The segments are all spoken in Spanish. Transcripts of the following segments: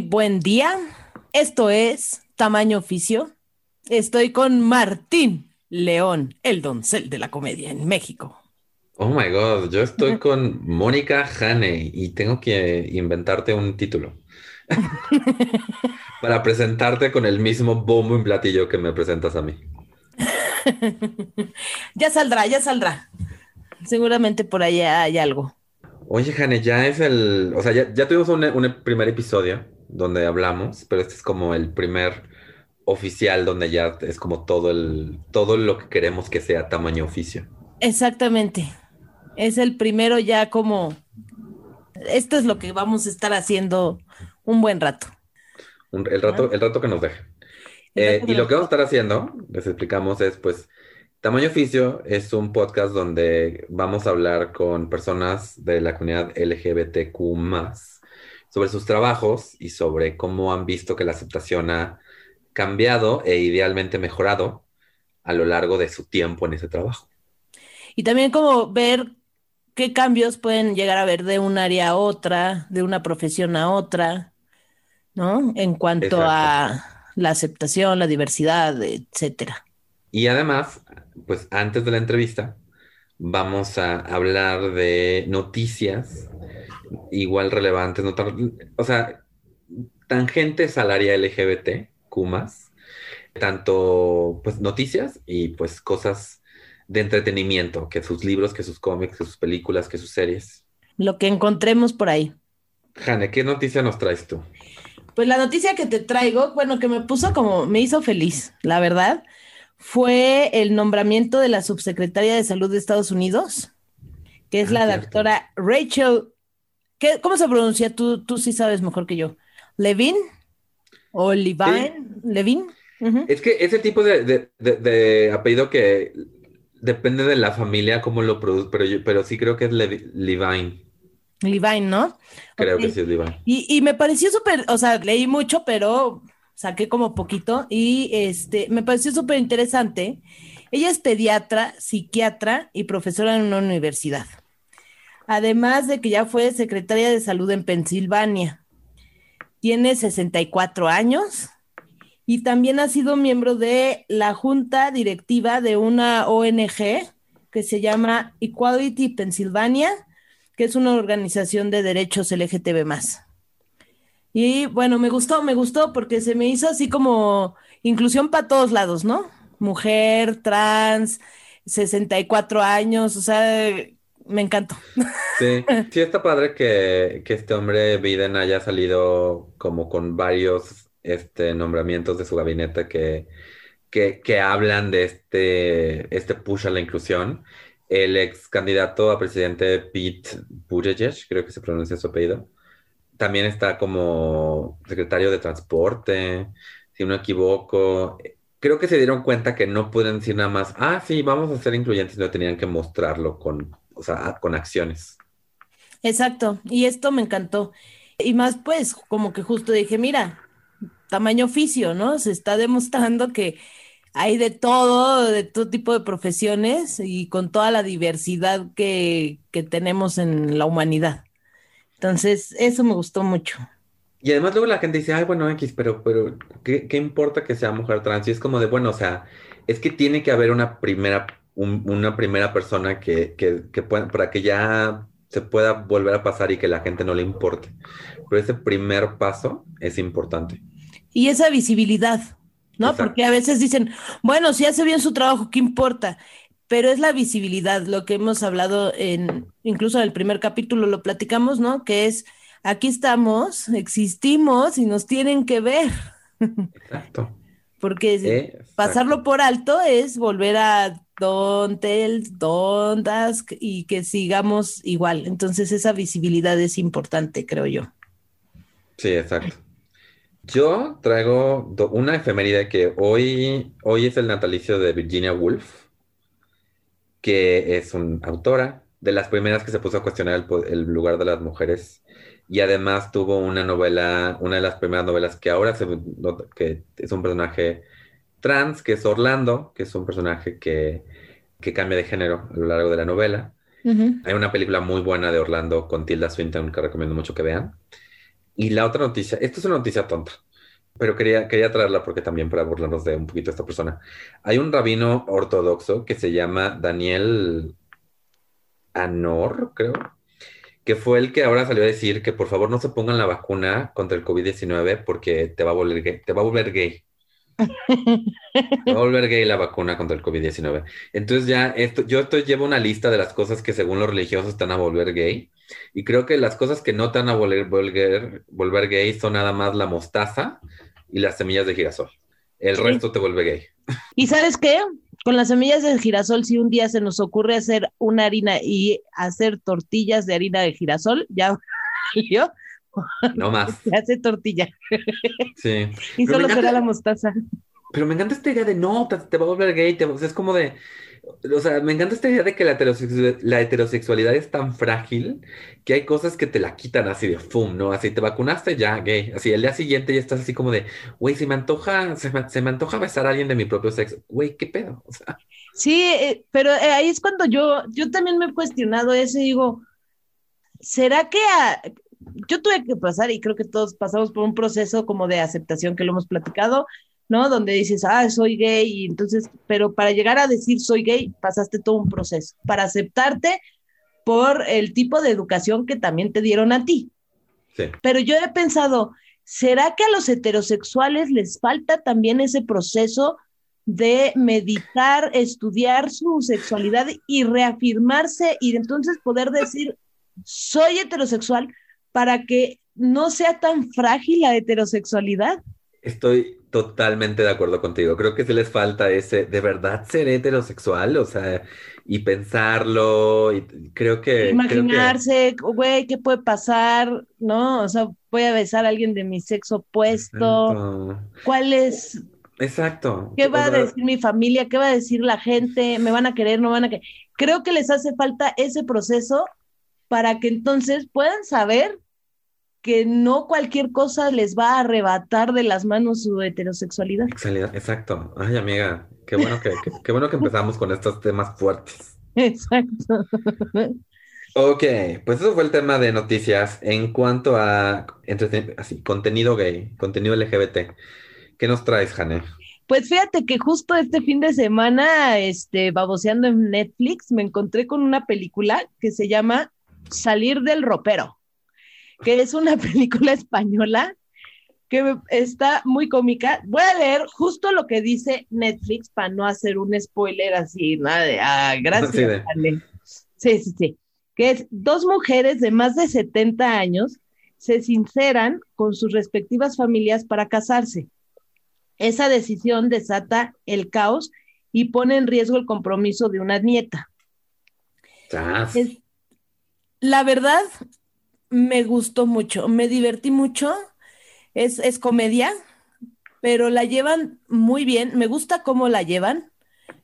Buen día. Esto es Tamaño Oficio. Estoy con Martín León, el doncel de la comedia en México. Oh my God, yo estoy con Mónica Hane y tengo que inventarte un título para presentarte con el mismo bombo y platillo que me presentas a mí. ya saldrá, ya saldrá. Seguramente por allá hay algo. Oye, Jane, ya es el, o sea, ya, tuvimos un, primer episodio donde hablamos, pero este es como el primer oficial donde ya es como todo el, todo lo que queremos que sea tamaño oficio. Exactamente. Es el primero ya como, esto es lo que vamos a estar haciendo un buen rato. el rato, el rato que nos deje. Eh, y lo que vamos a estar haciendo, les explicamos, es pues Tamaño Oficio es un podcast donde vamos a hablar con personas de la comunidad LGBTQ sobre sus trabajos y sobre cómo han visto que la aceptación ha cambiado e idealmente mejorado a lo largo de su tiempo en ese trabajo. Y también como ver qué cambios pueden llegar a ver de un área a otra, de una profesión a otra, ¿no? En cuanto a la aceptación, la diversidad, etcétera. Y además, pues antes de la entrevista, vamos a hablar de noticias igual relevantes, no o sea, tangentes al área LGBT, Kumas, tanto pues noticias y pues cosas de entretenimiento, que sus libros, que sus cómics, que sus películas, que sus series. Lo que encontremos por ahí. Jane, ¿qué noticia nos traes tú? Pues la noticia que te traigo, bueno, que me puso como, me hizo feliz, la verdad, fue el nombramiento de la subsecretaria de Salud de Estados Unidos, que es ah, la doctora Rachel. ¿Qué, ¿Cómo se pronuncia? Tú, tú sí sabes mejor que yo. ¿Levin? ¿O Levine? ¿Levin? Es que ese tipo de, apellido que depende de la familia, cómo lo produce, pero, pero sí creo que es Levine. Levine, ¿no? Creo que sí es Levine. Y, y me pareció súper, o sea, leí mucho, pero saqué como poquito y este, me pareció súper interesante. Ella es pediatra, psiquiatra y profesora en una universidad. Además de que ya fue secretaria de salud en Pensilvania. Tiene 64 años y también ha sido miembro de la junta directiva de una ONG que se llama Equality Pennsylvania, que es una organización de derechos LGTB y bueno, me gustó, me gustó porque se me hizo así como inclusión para todos lados, ¿no? Mujer, trans, 64 años, o sea, me encantó. Sí, sí está padre que, este hombre Biden haya salido como con varios este, nombramientos de su gabinete que, que, hablan de este, este push a la inclusión. El ex candidato a presidente Pete Buttigieg, creo que se pronuncia su apellido, también está como secretario de transporte, si no equivoco. Creo que se dieron cuenta que no pueden decir nada más, ah, sí, vamos a ser incluyentes, no tenían que mostrarlo con, o sea, con acciones. Exacto, y esto me encantó. Y más pues, como que justo dije, mira, tamaño oficio, ¿no? Se está demostrando que hay de todo, de todo tipo de profesiones y con toda la diversidad que, que tenemos en la humanidad. Entonces, eso me gustó mucho. Y además luego la gente dice, ay, bueno, X, pero, pero, ¿qué, importa que sea mujer trans? Y es como de, bueno, o sea, es que tiene que haber una primera, una primera persona que, que, que pueda, para que ya se pueda volver a pasar y que la gente no le importe. Pero ese primer paso es importante. Y esa visibilidad, ¿no? Porque a veces dicen, bueno, si hace bien su trabajo, ¿qué importa? pero es la visibilidad, lo que hemos hablado en, incluso en el primer capítulo lo platicamos, ¿no? Que es, aquí estamos, existimos y nos tienen que ver. Exacto. Porque pasarlo por alto es volver a Don't Ask y que sigamos igual. Entonces esa visibilidad es importante, creo yo. Sí, exacto. Yo traigo una efeméride que hoy, hoy es el natalicio de Virginia Woolf que es una autora, de las primeras que se puso a cuestionar el, lugar de las mujeres y además tuvo una novela, una de las primeras novelas que ahora se, que es un personaje trans, que es Orlando, que es un personaje que, que, cambia de género a lo largo de la novela. Hay una película muy buena de Orlando con Tilda Swinton que recomiendo mucho que vean. Y la otra noticia, esto es una noticia tonta, pero quería, quería traerla porque también para burlarnos de un poquito esta persona. Hay un rabino ortodoxo que se llama Daniel Anor, creo, que fue el que ahora salió a decir que por favor no se pongan la vacuna contra el COVID-19 porque te va a volver gay. Te va a volver gay. va a volver gay la vacuna contra el COVID-19. Entonces ya esto, yo esto llevo una lista de las cosas que según los religiosos están a volver gay. Y creo que las cosas que no están a volver, volver, volver gay son nada más la mostaza y las semillas de girasol. El resto te vuelve gay. ¿Y sabes qué? Con las semillas de girasol, si un día se nos ocurre hacer una harina y hacer tortillas de harina de girasol, ya yo no más. Se hace tortilla. Sí. y solo será la mostaza. Pero me encanta esta idea de no, te, va a volver gay. es como de. O sea, me encanta esta idea de que la, la, heterosexualidad es tan frágil que hay cosas que te la quitan así de fum, ¿no? Así te vacunaste ya, gay. Así el día siguiente ya estás así como de, güey, se me antoja, se me, antoja besar a alguien de mi propio sexo. Güey, ¿qué pedo? O sea. Sí, eh, pero eh, ahí es cuando yo, yo también me he cuestionado eso y digo, ¿será que yo tuve que pasar, y creo que todos pasamos por un proceso como de aceptación que lo hemos platicado, ¿no? Donde dices, ah, soy gay, y entonces, pero para llegar a decir soy gay, pasaste todo un proceso, para aceptarte por el tipo de educación que también te dieron a ti. Sí. Pero yo he pensado, ¿será que a los heterosexuales les falta también ese proceso de meditar, estudiar su sexualidad y reafirmarse y entonces poder decir, soy heterosexual, para que no sea tan frágil la heterosexualidad. Estoy totalmente de acuerdo contigo. Creo que se les falta ese, de verdad ser heterosexual, o sea, y pensarlo, y creo que... Imaginarse, güey, ¿qué puede pasar? ¿No? O sea, voy a besar a alguien de mi sexo opuesto. ¿Cuál es? Exacto. ¿Qué va a decir mi familia? ¿Qué va a decir la gente? ¿Me van a querer? ¿No van a querer? Creo que les hace falta ese proceso para que entonces puedan saber que no cualquier cosa les va a arrebatar de las manos su heterosexualidad. Exacto. Ay, amiga, qué bueno que, qué, bueno que empezamos con estos temas fuertes. Exacto. Ok, pues eso fue el tema de noticias en cuanto a así, contenido gay, contenido LGBT. ¿Qué nos traes, Jane? Pues fíjate que justo este fin de semana, este, baboseando en Netflix, me encontré con una película que se llama Salir del ropero que es una película española que está muy cómica. Voy a leer justo lo que dice Netflix para no hacer un spoiler así, nada de, ah, gracias. Sí, sí, sí. Que es dos mujeres de más de 70 años se sinceran con sus respectivas familias para casarse. Esa decisión desata el caos y pone en riesgo el compromiso de una nieta. la verdad, me gustó mucho, me divertí mucho. Es, es comedia, pero la llevan muy bien. Me gusta cómo la llevan.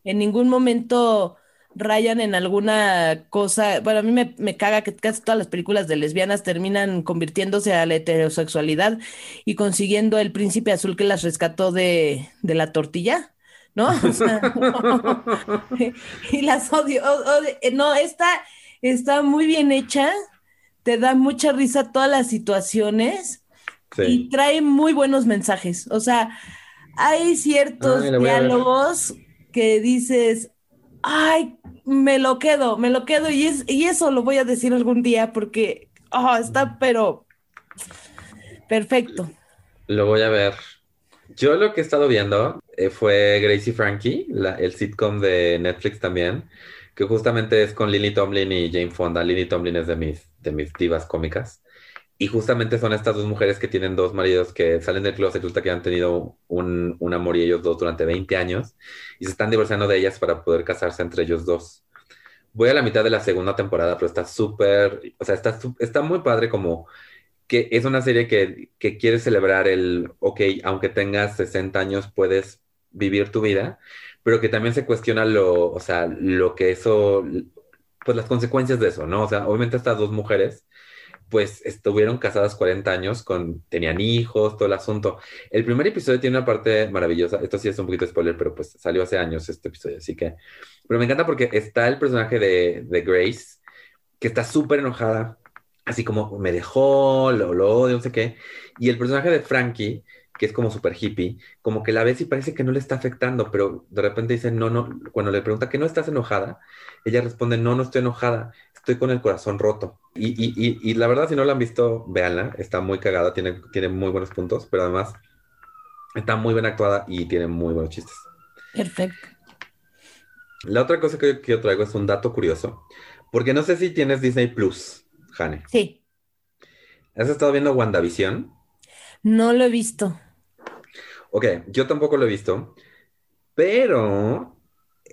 En ningún momento rayan en alguna cosa. Bueno, a mí me, me, caga que casi todas las películas de lesbianas terminan convirtiéndose a la heterosexualidad y consiguiendo el príncipe azul que las rescató de, de la tortilla. ¿No? y las odio. No, esta está muy bien hecha te da mucha risa todas las situaciones y trae muy buenos mensajes. O sea, hay ciertos diálogos que dices, ay, me lo quedo, me lo quedo y, es, y eso lo voy a decir algún día porque oh, está, pero perfecto. Lo voy a ver. Yo lo que he estado viendo eh, fue Gracie Frankie, el sitcom de Netflix también que justamente es con Lily Tomlin y Jane Fonda. Lily Tomlin es de mis, de mis divas cómicas. Y justamente son estas dos mujeres que tienen dos maridos que salen del closet, resulta que han tenido un, un amor y ellos dos durante 20 años y se están divorciando de ellas para poder casarse entre ellos dos. Voy a la mitad de la segunda temporada, pero está súper, o sea, está, está muy padre como que es una serie que, que quiere celebrar el, ok, aunque tengas 60 años, puedes vivir tu vida pero que también se cuestiona lo, o sea, lo que eso, pues las consecuencias de eso, ¿no? O sea, obviamente estas dos mujeres, pues estuvieron casadas 40 años, con, tenían hijos, todo el asunto. El primer episodio tiene una parte maravillosa, esto sí es un poquito spoiler, pero pues salió hace años este episodio, así que, pero me encanta porque está el personaje de, de Grace, que está súper enojada, así como me dejó, lo, lo odio, no sé qué. Y el personaje de Frankie, que es como súper hippie, como que la ves y parece que no le está afectando, pero de repente dice, no, no, cuando le pregunta que no estás enojada, ella responde, no, no estoy enojada, estoy con el corazón roto. Y, y, y, y la verdad, si no la han visto, véanla, está muy cagada, tiene, tiene muy buenos puntos, pero además está muy bien actuada y tiene muy buenos chistes. Perfecto. La otra cosa que, que yo traigo es un dato curioso, porque no sé si tienes Disney Plus, Jane. Sí, ¿Has estado viendo WandaVision? no lo he visto. Ok, yo tampoco lo he visto, pero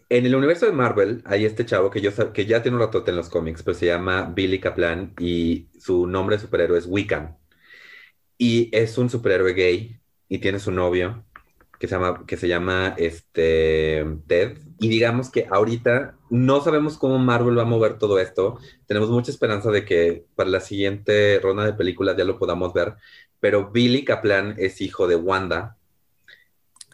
en el universo de Marvel hay este chavo que, yo, que ya tiene un ratote en los cómics, pero se llama Billy Kaplan y su nombre de superhéroe es Wiccan. Y es un superhéroe gay y tiene su novio que se llama, que se llama este, Ted. Y digamos que ahorita no sabemos cómo Marvel va a mover todo esto. Tenemos mucha esperanza de que para la siguiente ronda de películas ya lo podamos ver. Pero Billy Kaplan es hijo de Wanda.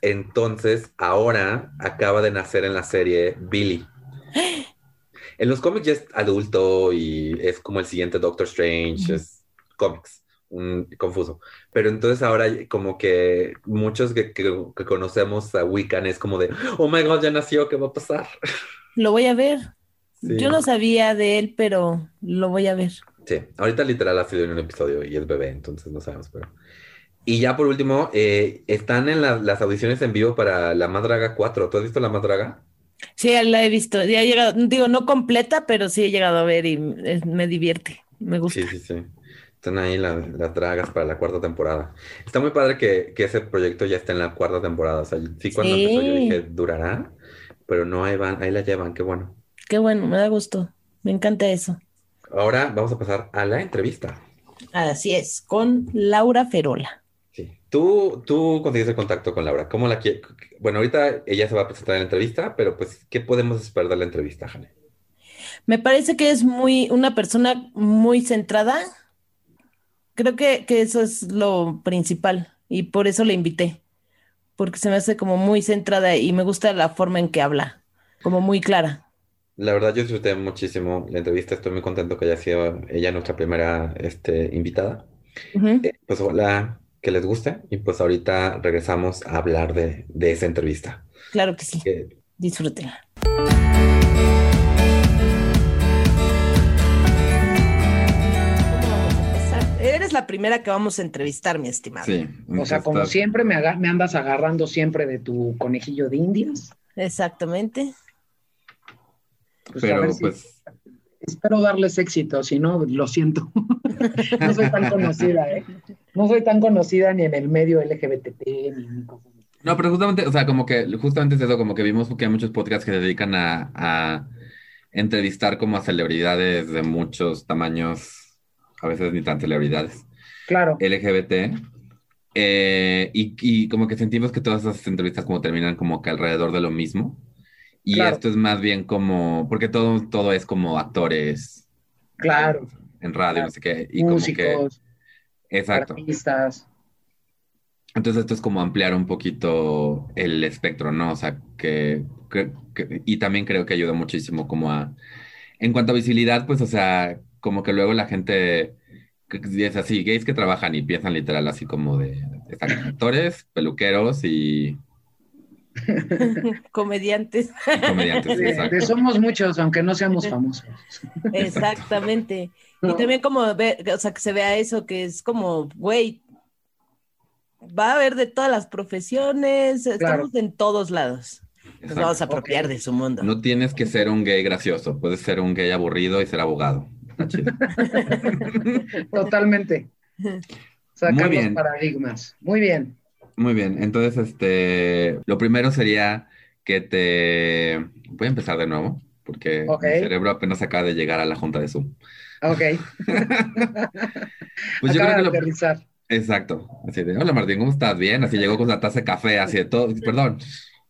Entonces, ahora acaba de nacer en la serie Billy. En los cómics ya es adulto y es como el siguiente Doctor Strange, es cómics, un, confuso. Pero entonces ahora como que muchos que, que- que conocemos a Wiccan es como de, oh my god, ya nació, ¿qué va a pasar? Lo voy a ver. Sí. Yo no sabía de él, pero lo voy a ver. Sí, ahorita literal ha sido en un episodio y es bebé, entonces no sabemos, pero... Y ya por último, eh, están en la- las audiciones en vivo para La Madraga 4. ¿Tú has visto La Madraga? Sí, la he visto. Ya he llegado, digo, no completa, pero sí he llegado a ver y me divierte. Me gusta. Sí, sí, sí. Están ahí la- las dragas para la cuarta temporada. Está muy padre que, que ese proyecto ya está en la cuarta temporada. O sea, sí, cuando Sí. empezó yo dije, durará, pero no, ahí van, ahí la llevan, qué bueno. Qué bueno, me da gusto. Me encanta eso. Ahora vamos a pasar a la entrevista. Así es, con Laura Ferola. Tú, tú conseguiste el contacto con Laura. ¿Cómo la Bueno, ahorita ella se va a presentar en la entrevista, pero pues, ¿qué podemos esperar de la entrevista, Jane? Me parece que es muy, una persona muy centrada. Creo que, que eso es lo principal y por eso la invité, porque se me hace como muy centrada y me gusta la forma en que habla, como muy clara. La verdad, yo disfruté muchísimo la entrevista. Estoy muy contento que haya sido ella nuestra primera este, invitada. Ujú. Eh, pues ojalá que les guste y pues ahorita regresamos a hablar de, de esa entrevista. Claro que sí, Que- disfrútenla. Eres la primera que vamos a entrevistar, mi estimado. Sí, O sea, como siempre, me, me andas agarrando siempre de tu conejillo de indias. Exactamente. Pues a Pero ver si- pues, espero darles éxito, si no, lo siento. no soy tan conocida, ¿eh? No soy tan conocida ni en el medio LGBT, ni cosas no, pero justamente, o sea, como que, justamente es eso, como que vimos que hay muchos podcasts que se dedican a, a entrevistar como a celebridades de muchos tamaños, a veces ni tan celebridades, Claro, LGBT, eh, y, y como que sentimos que todas esas entrevistas como terminan como que alrededor de lo mismo, y Claro. esto es más bien como, porque todo, todo es como actores claro. En radio, Claro. no sé qué, y como que, exacto. artistas. Entonces esto es como ampliar un poquito el espectro, ¿no? O sea, que, que- que- y también creo que ayuda muchísimo como a, en cuanto a visibilidad, pues, o sea, como que luego la gente es así, gays que trabajan y piensan literal así como de, están actores, peluqueros y, Comediantes. comediantes, exacto. de somos muchos, aunque no seamos famosos. Exactamente. ¿No? también como ve, o sea, que se vea eso, que es como, güey, va a haber de todas las profesiones, estamos en todos lados. Nos vamos a apropiar de su mundo. No tienes que ser un gay gracioso, puedes ser un gay aburrido y ser abogado. Totalmente. Sacar Muy los bien. paradigmas. Muy bien. Muy bien, entonces, este, lo primero sería que te... Voy a empezar de nuevo, porque Ok. mi cerebro apenas acaba de llegar a la junta de Zoom. Ok. Pues yo creo que de lo... aterrizar. Exacto, así de, hola Martín, ¿cómo estás? Bien, así llegó con la taza de café, así de todo, perdón.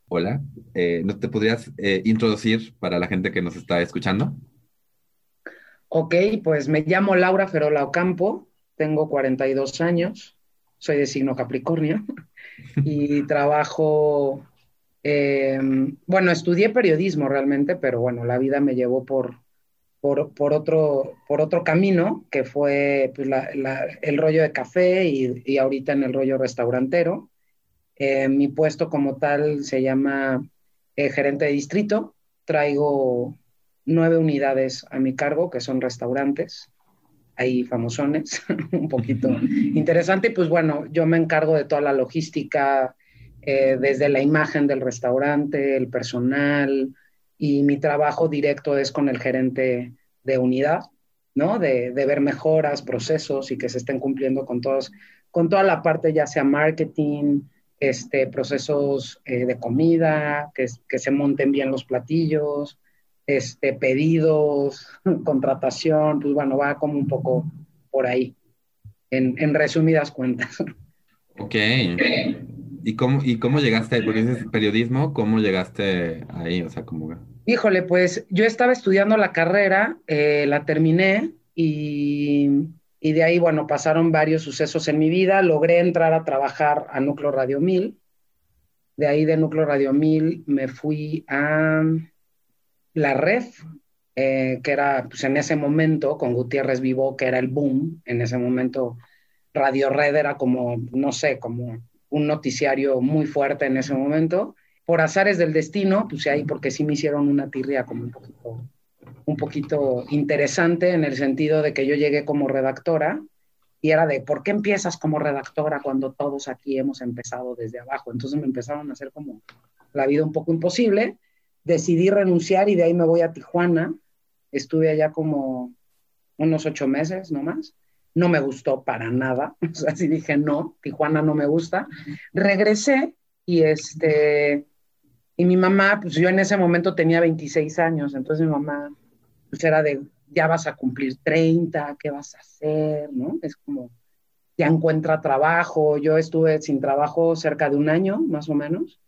Hola, eh, ¿no te podrías eh, introducir para la gente que nos está escuchando? Ok, pues me llamo Laura Ferola Ocampo, tengo 42 años, soy de signo Capricornio y trabajo, eh, bueno, estudié periodismo realmente, pero bueno, la vida me llevó por, por, por, otro, por otro camino, que fue pues, el rollo de café y, y, ahorita en el rollo restaurantero. Eh, mi puesto como tal se llama eh, gerente de distrito. Traigo nueve unidades a mi cargo, que son restaurantes, ahí famosones, un poquito interesante. Pues bueno, yo me encargo de toda la logística, eh, desde la imagen del restaurante, el personal, y mi trabajo directo es con el gerente de unidad, ¿no? De, ver mejoras, procesos y que se estén cumpliendo con todos, con toda la parte ya sea marketing, este, procesos eh, de comida, que, se monten bien los platillos, este, pedidos, contratación, pues bueno, va como un poco por ahí, en, resumidas cuentas. Ok. ¿Y cómo, ¿Y cómo llegaste, porque dices periodismo, cómo llegaste ahí? O sea, ¿cómo...? Híjole, pues yo estaba estudiando la carrera, eh, la terminé y, de ahí, bueno, pasaron varios sucesos en mi vida. Logré entrar a trabajar a Núcleo Radio 1000. De ahí de Núcleo Radio 1000 me fui a la red, eh, que era pues en ese momento con Gutiérrez Vivo, que era el boom. En ese momento Radio Red era como, no sé, como un noticiario muy fuerte en ese momento. Por azares del destino, pues ahí porque sí me hicieron una tirria como un poquito, un poquito interesante en el sentido de que yo llegué como redactora y era de, ¿por qué empiezas como redactora cuando todos aquí hemos empezado desde abajo? Entonces me empezaron a hacer como la vida un poco imposible. Decidí renunciar y de ahí me voy a Tijuana. Estuve allá como unos ocho meses nomás no me gustó para nada, o sea, dije, no, Tijuana no me gusta. Regresé y este, y mi mamá, pues yo en ese momento tenía 26 años, entonces mi mamá, pues era de, ya vas a cumplir 30, ¿qué vas a hacer? ¿No? Es como, ya encuentra trabajo, yo estuve sin trabajo cerca de un año, más o menos.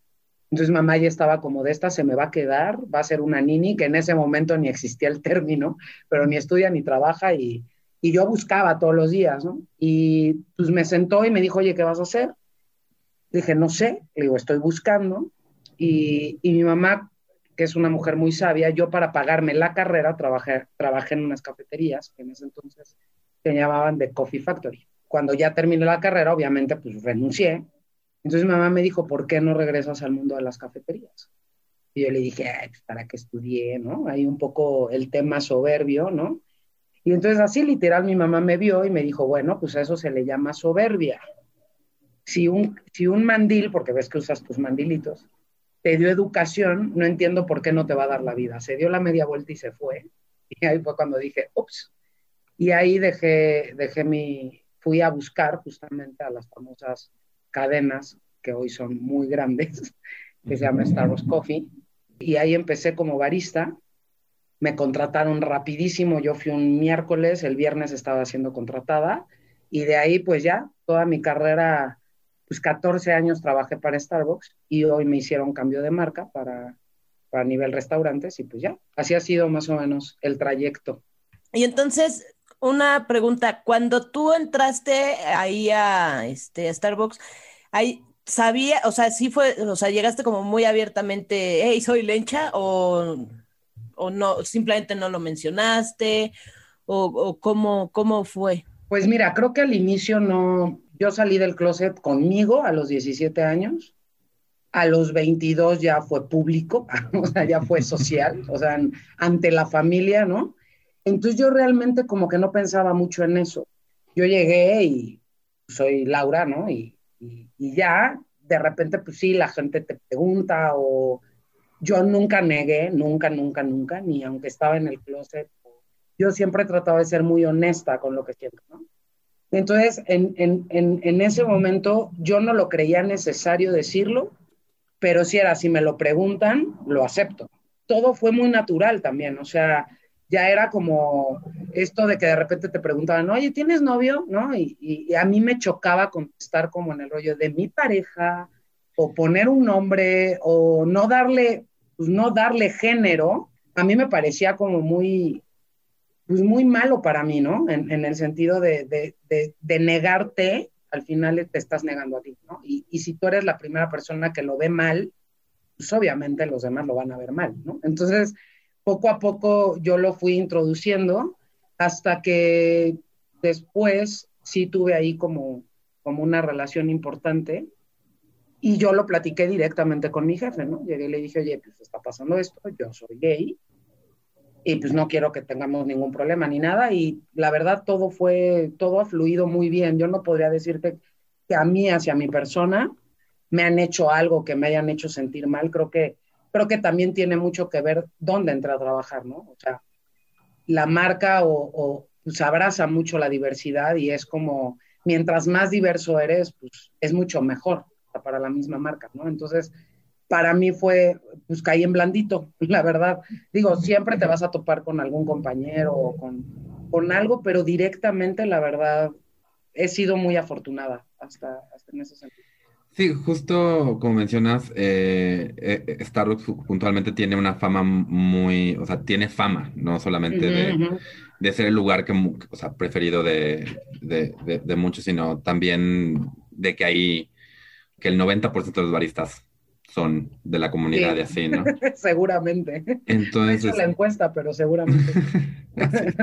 Entonces mamá ya estaba como de esta se me va a quedar, va a ser una nini, que en ese momento ni existía el término, pero ni estudia ni trabaja y, y yo buscaba todos los días, ¿no? Y pues me sentó y me dijo, oye, ¿qué vas a hacer? dije, no sé, le digo, estoy buscando. Y, y, mi mamá, que es una mujer muy sabia, yo para pagarme la carrera trabajé, trabajé en unas cafeterías que en ese entonces se llamaban The Coffee Factory. Cuando ya terminé la carrera, obviamente, pues renuncié. Entonces mi mamá me dijo, ¿por qué no regresas al mundo de las cafeterías? Y yo le dije, pues para que estudié, ¿no? Hay un poco el tema soberbio, ¿no? Y entonces así literal mi mamá me vio y me dijo, bueno, pues a eso se le llama soberbia. Si un, si un mandil, porque ves que usas tus mandilitos, te dio educación, no entiendo por qué no te va a dar la vida. Se dio la media vuelta y se fue. Y ahí fue cuando dije, ups. Y ahí dejé, dejé mi, fui a buscar justamente a las famosas cadenas que hoy son muy grandes, que se llama Starbucks Coffee. Y ahí empecé como barista me contrataron rapidísimo, yo fui un miércoles, el viernes estaba siendo contratada y de ahí pues ya toda mi carrera, pues 14 años trabajé para Starbucks y hoy me hicieron cambio de marca para, para nivel restaurantes y pues ya, así ha sido más o menos el trayecto. Y entonces, una pregunta, cuando tú entraste ahí a, este, a Starbucks, ahí, sabía, o sea, sí fue, o sea, llegaste como muy abiertamente, hey, soy lencha o o no, simplemente no lo mencionaste, o, cómo, cómo fue? Pues mira, creo que al inicio no, yo salí del closet conmigo a los 17 años, a los 22 ya fue público, o sea, ya fue social, o sea, ante la familia, ¿no? Entonces yo realmente como que no pensaba mucho en eso. Yo llegué y soy Laura, ¿no? Y, y, y ya, de repente, pues sí, la gente te pregunta o yo nunca negué, nunca, nunca, nunca, ni aunque estaba en el closet, yo siempre he tratado de ser muy honesta con lo que siento, ¿no? Entonces, en, en, en, ese momento yo no lo creía necesario decirlo, pero si era, si me lo preguntan, lo acepto. Todo fue muy natural también, o sea, ya era como esto de que de repente te preguntaban, oye, ¿tienes novio? ¿No? Y, y a mí me chocaba contestar como en el rollo de mi pareja, o poner un nombre, o no darle pues no darle género, a mí me parecía como muy, pues muy malo para mí, ¿no? En, el sentido de, negarte, al final te estás negando a ti, ¿no? Y, y, si tú eres la primera persona que lo ve mal, pues obviamente los demás lo van a ver mal, ¿no? Entonces, poco a poco yo lo fui introduciendo hasta que después sí tuve ahí como, como una relación importante y yo lo platiqué directamente con mi jefe, ¿no? Llegué y le dije, oye, pues está pasando esto, yo soy gay y pues no quiero que tengamos ningún problema ni nada y la verdad todo fue, todo ha fluido muy bien. Yo no podría decirte que a mí, hacia mi persona, me han hecho algo que me hayan hecho sentir mal. Creo que, creo que también tiene mucho que ver dónde entra a trabajar, ¿no? O sea, la marca o, o pues abraza mucho la diversidad y es como, mientras más diverso eres, pues es mucho mejor para la misma marca, ¿no? Entonces, para mí fue, pues caí en blandito, la verdad. Digo, siempre te vas a topar con algún compañero o con, con algo, pero directamente, la verdad, he sido muy afortunada hasta, hasta en ese sentido. Sí, justo como mencionas, eh, eh, Starbucks puntualmente tiene una fama muy, o sea, tiene fama, no solamente de, de ser el lugar que, o sea, preferido de, de, de- de muchos, sino también de que hay, que el 90% de los baristas son de la comunidad Sí. y así, ¿no? seguramente. No he Entonces, hecho la encuesta, pero seguramente. sí.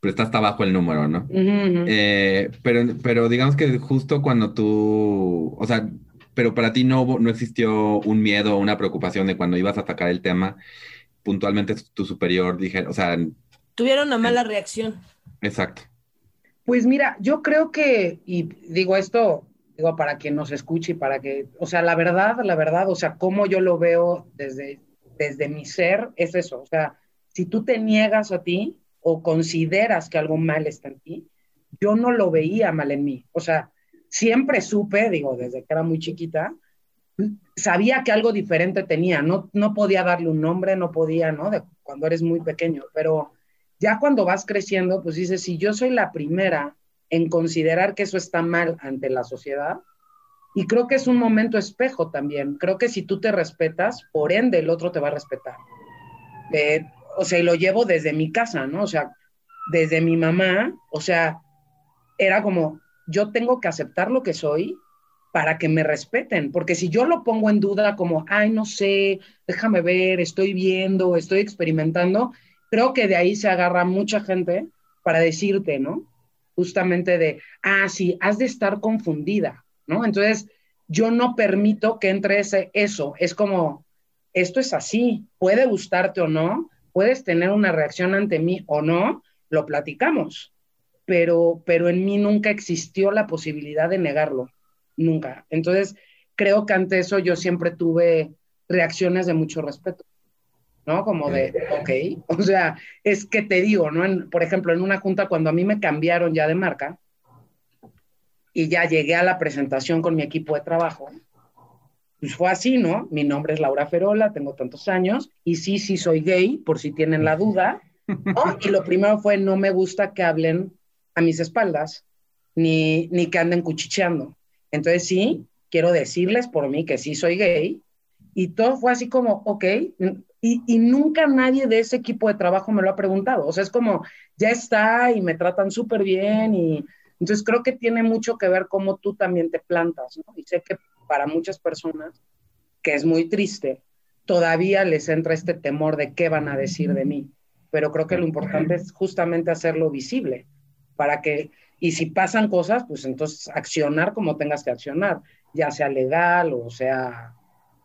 pero está hasta abajo el número, ¿no? Eh, pero, pero digamos que justo cuando tú, o sea, pero para ti no, hubo- no existió un miedo o una preocupación de cuando ibas a atacar el tema, puntualmente tu superior dije, o sea, Tuvieron una mala reacción. exacto. Pues mira, yo creo que, y digo esto, digo para quien nos escuche y para que, o sea, la verdad, la verdad, o sea, cómo yo lo veo desde, desde mi ser, es eso, o sea, si tú te niegas a ti o consideras que algo mal está en ti, yo no lo veía mal en mí, o sea, siempre supe, digo, desde que era muy chiquita, sabía que algo diferente tenía, no, no podía darle un nombre, no podía, ¿no? De cuando eres muy pequeño, pero ya cuando vas creciendo, pues dices, si yo soy la primera en considerar que eso está mal ante la sociedad, y creo que es un momento espejo también, creo que si tú te respetas, por ende el otro te va a respetar. Eh, o sea, y lo llevo desde mi casa, ¿no? O sea, desde mi mamá, o sea, era como, yo tengo que aceptar lo que soy para que me respeten, porque si yo lo pongo en duda como, ay, no sé, déjame ver, estoy viendo, estoy experimentando, creo que de ahí se agarra mucha gente para decirte, ¿no? Justamente de, ah, sí, has de estar confundida, ¿no? Entonces, yo no permito que entre ese, eso, es como, esto es así, puede gustarte o no, puedes tener una reacción ante mí o no, lo platicamos, pero, pero en mí nunca existió la posibilidad de negarlo, nunca. Entonces, creo que ante eso yo siempre tuve reacciones de mucho respeto. ¿No? Como de, ok, o sea, es que te digo, ¿no? En, por ejemplo, en una junta cuando a mí me cambiaron ya de marca y ya llegué a la presentación con mi equipo de trabajo, pues fue así, ¿no? Mi nombre es Laura Ferola, tengo tantos años y sí, sí soy gay, por si tienen la duda. ¿no? Y lo primero fue, no me gusta que hablen a mis espaldas, ni, ni que anden cuchicheando. Entonces sí, quiero decirles por mí que sí soy gay. Y todo fue así como, ok, y, nunca nadie de ese equipo de trabajo me lo ha preguntado. O sea, es como, ya está y me tratan súper bien. Y entonces creo que tiene mucho que ver cómo tú también te plantas. Y sé que para muchas personas, que es muy triste, todavía les entra este temor de qué van a decir de mí. Pero creo que lo importante es justamente hacerlo visible para que, y si pasan cosas, pues entonces accionar como tengas que accionar, ya sea legal o sea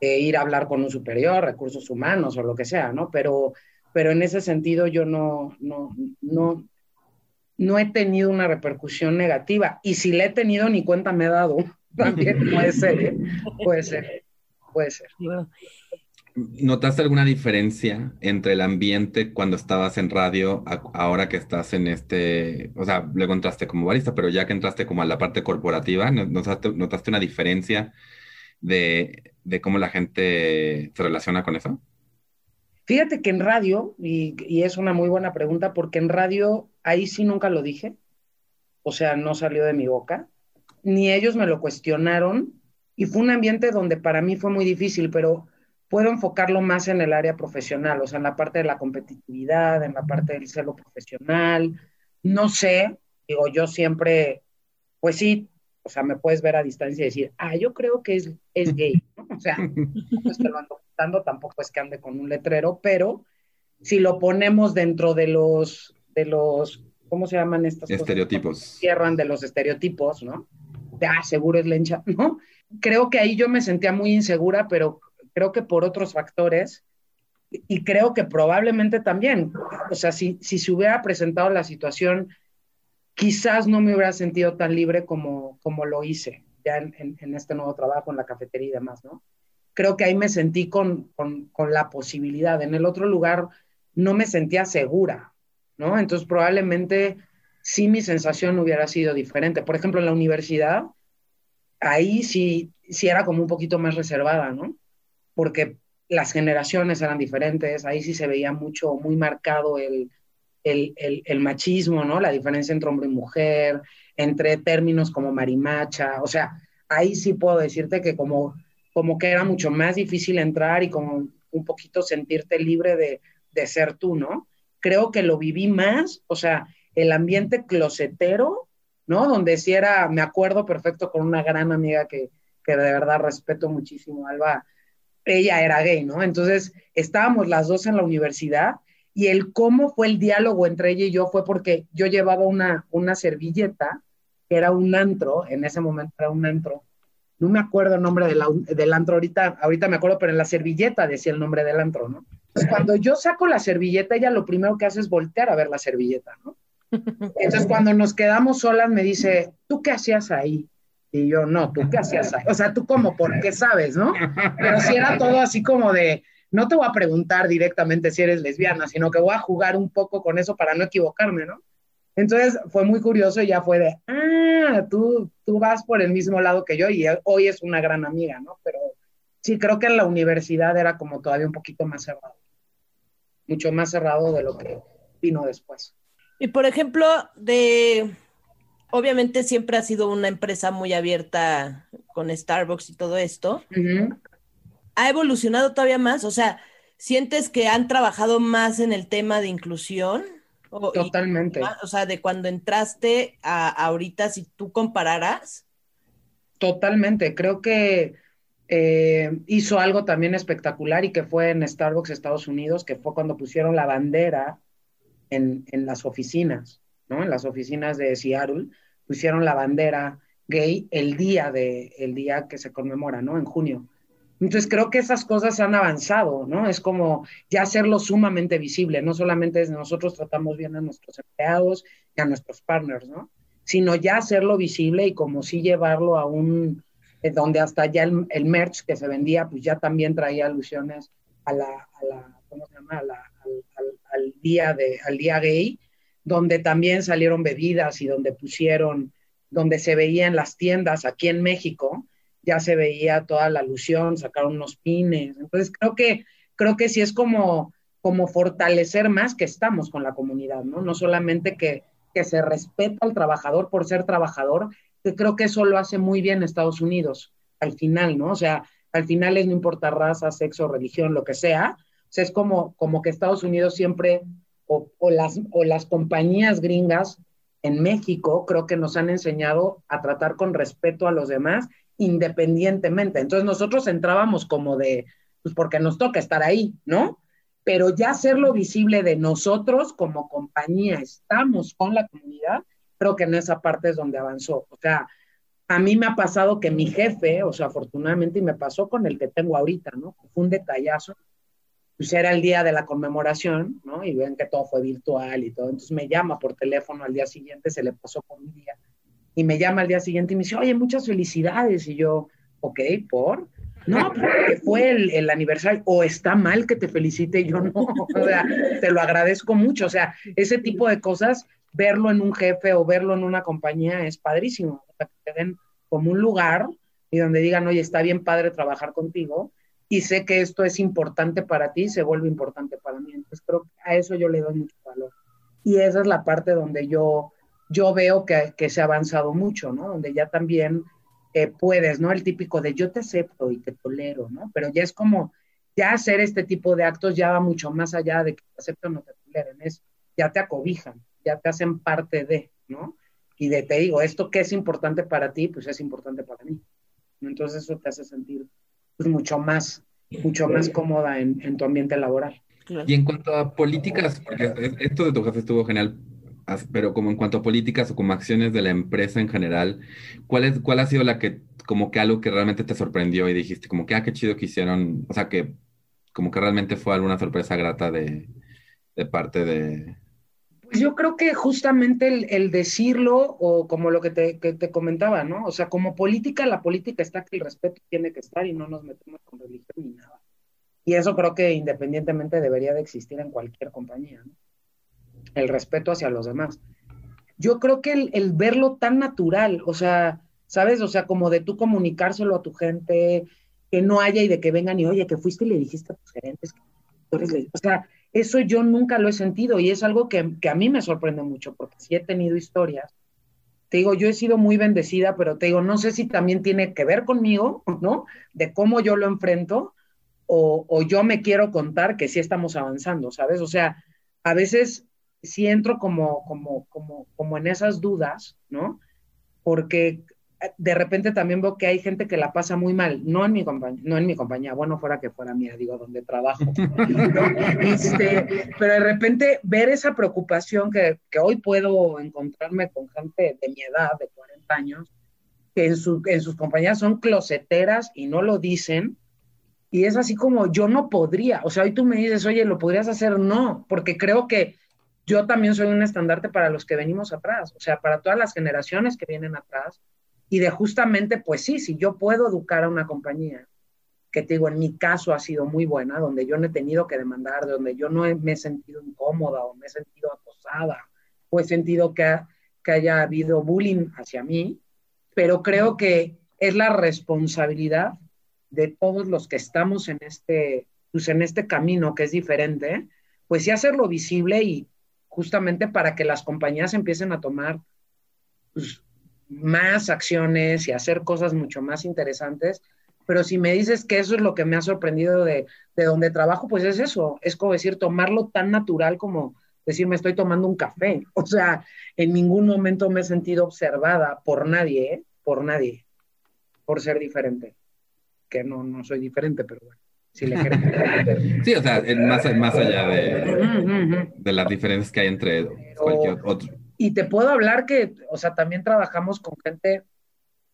eh, ir a hablar con un superior, recursos humanos o lo que sea, ¿no? Pero, pero en ese sentido yo no, no, no, no he tenido una repercusión negativa. Y si la he tenido, ni cuenta me he dado. También puede ser, ¿eh? Puede ser, puede ser. ¿Notaste alguna diferencia entre el ambiente cuando estabas en radio a, ahora que estás en este, o sea, luego entraste como barista, pero ya que entraste como a la parte corporativa, ¿notaste, notaste una diferencia de, de, cómo la gente se relaciona con eso? Fíjate que en radio, y, y, es una muy buena pregunta, porque en radio ahí sí nunca lo dije, o sea, no salió de mi boca, ni ellos me lo cuestionaron, y fue un ambiente donde para mí fue muy difícil, pero puedo enfocarlo más en el área profesional, o sea, en la parte de la competitividad, en la parte del celo profesional. No sé, digo, yo siempre, pues sí, o sea, me puedes ver a distancia y decir, ah, yo creo que es, es gay, ¿no? O sea, pues te lo ando contando, tampoco es que ande con un letrero, pero si lo ponemos dentro de los, de los, ¿cómo se llaman estas estereotipos. cosas? Cierran de los estereotipos, ¿no? De, ah, seguro es lencha, ¿no? Creo que ahí yo me sentía muy insegura, pero creo que por otros factores, y creo que probablemente también, o sea, si, si se hubiera presentado la situación, quizás no me hubiera sentido tan libre como, como lo hice ya en, en, este nuevo trabajo en la cafetería y demás, ¿no? Creo que ahí me sentí con, con, con la posibilidad. En el otro lugar no me sentía segura, ¿no? Entonces probablemente sí mi sensación hubiera sido diferente. Por ejemplo, en la universidad, ahí sí, sí era como un poquito más reservada, ¿no? Porque las generaciones eran diferentes, ahí sí se veía mucho, muy marcado el, el, machismo, ¿no? La diferencia entre hombre y mujer, entre términos como marimacha, o sea, ahí sí puedo decirte que como, como que era mucho más difícil entrar y como un poquito sentirte libre de, de ser tú, ¿no? Creo que lo viví más, o sea, el ambiente closetero, ¿no? Donde sí era, me acuerdo perfecto con una gran amiga que, que de verdad respeto muchísimo, Alba, ella era gay, ¿no? Entonces estábamos las dos en la universidad y el cómo fue el diálogo entre ella y yo fue porque yo llevaba una, una servilleta, que era un antro, en ese momento era un antro, no me acuerdo el nombre del, antro ahorita, ahorita me acuerdo, pero en la servilleta decía el nombre del antro, ¿no? Entonces, cuando yo saco la servilleta, ella lo primero que hace es voltear a ver la servilleta, ¿no? Entonces, cuando nos quedamos solas, me dice, ¿tú qué hacías ahí? Y yo, no, ¿tú qué hacías ahí? O sea, tú como, ¿por qué sabes, no? Pero si era todo así como de, no te voy a preguntar directamente si eres lesbiana, sino que voy a jugar un poco con eso para no equivocarme, ¿no? Entonces fue muy curioso y ya fue de, ah, tú, tú vas por el mismo lado que yo y hoy es una gran amiga, ¿no? Pero sí, creo que en la universidad era como todavía un poquito más cerrado, mucho más cerrado de lo que vino después. Y por ejemplo, de, obviamente siempre ha sido una empresa muy abierta con Starbucks y todo esto. Uh -huh. ¿Ha evolucionado todavía más? O sea, ¿sientes que han trabajado más en el tema de inclusión? O, Totalmente. Y, o sea, de cuando entraste a, a, ahorita, si tú compararas. Totalmente. Creo que eh, hizo algo también espectacular y que fue en Starbucks Estados Unidos, que fue cuando pusieron la bandera en, en las oficinas, ¿no? En las oficinas de Seattle, pusieron la bandera gay el día de el día que se conmemora, ¿no? En junio. Entonces creo que esas cosas han avanzado, ¿no? Es como ya hacerlo sumamente visible, no solamente es nosotros tratamos bien a nuestros empleados y a nuestros partners, ¿no? Sino ya hacerlo visible y como sí llevarlo a un, eh, donde hasta ya el, merch que se vendía, pues ya también traía alusiones a la, ¿cómo se llama? La, al, al, al, día de, al día gay, donde también salieron bebidas y donde pusieron, donde se veía en las tiendas aquí en México, ya se veía toda la alusión, sacaron unos pines. Entonces creo que, creo que sí es como, como fortalecer más que estamos con la comunidad, ¿no? No solamente que, que se respeta al trabajador por ser trabajador, que creo que eso lo hace muy bien Estados Unidos, al final, ¿no? O sea, al final es no importa raza, sexo, religión, lo que sea. O sea, es como, como que Estados Unidos siempre, o, o, las, o las compañías gringas en México, creo que nos han enseñado a tratar con respeto a los demás independientemente. Entonces nosotros entrábamos como de, pues porque nos toca estar ahí, ¿no? Pero ya hacerlo visible de nosotros como compañía, estamos con la comunidad, creo que en esa parte es donde avanzó. O sea, a mí me ha pasado que mi jefe, o sea, afortunadamente, y me pasó con el que tengo ahorita, ¿no? Fue un detallazo. Pues era el día de la conmemoración, ¿no? Y ven que todo fue virtual y todo. Entonces me llama por teléfono al día siguiente, se le pasó por un día y me llama al día siguiente y me dice, oye, muchas felicidades. Y yo, ok, ¿por? No, porque fue el, el, aniversario, o está mal que te felicite, yo no, o sea, te lo agradezco mucho, o sea, ese tipo de cosas, verlo en un jefe o verlo en una compañía es padrísimo, o sea, que te den como un lugar y donde digan, oye, está bien padre trabajar contigo y sé que esto es importante para ti, se vuelve importante para mí, entonces creo que a eso yo le doy mucho valor. Y esa es la parte donde yo yo veo que, que, se ha avanzado mucho, ¿no? Donde ya también eh, puedes, ¿no? El típico de yo te acepto y te tolero, ¿no? Pero ya es como, ya hacer este tipo de actos ya va mucho más allá de que te acepten o no te toleren, es, ya te acobijan, ya te hacen parte de, ¿no? Y de, te digo, esto que es importante para ti, pues es importante para mí. Entonces eso te hace sentir pues, mucho más, mucho más cómoda en, en tu ambiente laboral. Y en cuanto a políticas, porque esto de tu jefe estuvo genial, pero como en cuanto a políticas o como acciones de la empresa en general, ¿cuál, es, cuál ha sido la que, como que algo que realmente te sorprendió y dijiste, como que, ah, qué chido que hicieron, o sea, que como que realmente fue alguna sorpresa grata de, de parte de... Pues yo creo que justamente el, el decirlo, o como lo que te, que te, comentaba, ¿no? O sea, como política, la política está que el respeto tiene que estar y no nos metemos con religión ni nada. Y eso creo que independientemente debería de existir en cualquier compañía, ¿no? El respeto hacia los demás. Yo creo que el, el verlo tan natural, o sea, ¿sabes? O sea, como de tú comunicárselo a tu gente, que no haya y de que vengan y, oye, que fuiste y le dijiste a tus gerentes. O sea, eso yo nunca lo he sentido y es algo que, que, a mí me sorprende mucho, porque sí he tenido historias. Te digo, yo he sido muy bendecida, pero te digo, no sé si también tiene que ver conmigo, ¿no? De cómo yo lo enfrento, o, o yo me quiero contar que sí estamos avanzando, ¿sabes? O sea, a veces sí entro como, como, como, como en esas dudas, ¿no? Porque de repente también veo que hay gente que la pasa muy mal, no en mi compañía, no en mi compañía, bueno, fuera que fuera mía, digo, donde trabajo, este, pero de repente ver esa preocupación que, que, hoy puedo encontrarme con gente de mi edad, de 40 años, que en, su, en sus compañías son closeteras y no lo dicen, y es así como yo no podría, o sea, hoy tú me dices, oye, ¿lo podrías hacer? No, porque creo que yo también soy un estandarte para los que venimos atrás, o sea, para todas las generaciones que vienen atrás, y de justamente, pues sí, si yo puedo educar a una compañía, que te digo, en mi caso ha sido muy buena, donde yo no he tenido que demandar, donde yo no me he sentido incómoda o me he sentido acosada o he sentido que, haya habido bullying hacia mí, pero creo que es la responsabilidad de todos los que estamos en este, pues en este camino que es diferente, pues sí hacerlo visible y justamente para que las compañías empiecen a tomar pues, más acciones y hacer cosas mucho más interesantes. Pero si me dices que eso es lo que me ha sorprendido de, de donde trabajo, pues es eso, es como decir, tomarlo tan natural como decir, me estoy tomando un café. O sea, en ningún momento me he sentido observada por nadie, por nadie, por ser diferente. Que no, no soy diferente, pero bueno. Si le sí, o sea, más, más allá de, de las diferencias que hay entre cualquier otro y te puedo hablar que, o sea, también trabajamos con gente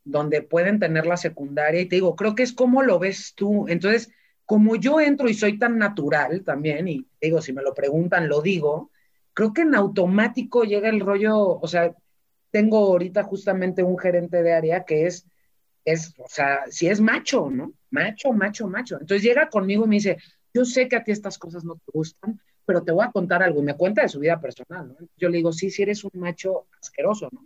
donde pueden tener la secundaria y te digo, creo que es como lo ves tú. Entonces, como yo entro y soy tan natural también, y digo, si me lo preguntan, lo digo, creo que en automático llega el rollo, o sea, tengo ahorita justamente un gerente de área que es, es, o sea, si es macho, ¿no? Macho, macho, macho. Entonces llega conmigo y me dice, yo sé que a ti estas cosas no te gustan, pero te voy a contar algo. Y me cuenta de su vida personal, ¿no? Yo le digo, sí, sí eres un macho asqueroso, ¿no?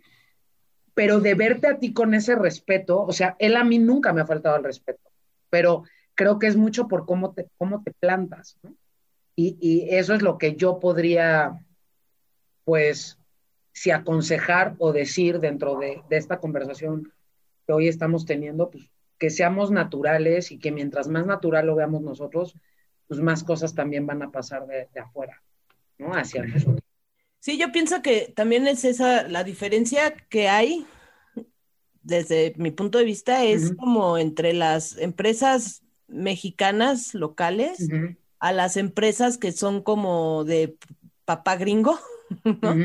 Pero de verte a ti con ese respeto, o sea, él a mí nunca me ha faltado el respeto, pero creo que es mucho por cómo te, cómo te plantas, ¿no? Y, y eso es lo que yo podría, pues, si aconsejar o decir dentro de, de esta conversación que hoy estamos teniendo, pues que seamos naturales y que mientras más natural lo veamos nosotros, pues más cosas también van a pasar de, afuera, ¿no? Hacia nosotros. Sí, yo pienso que también es esa la diferencia que hay desde mi punto de vista es como entre las empresas mexicanas locales a las empresas que son como de papá gringo, ¿no?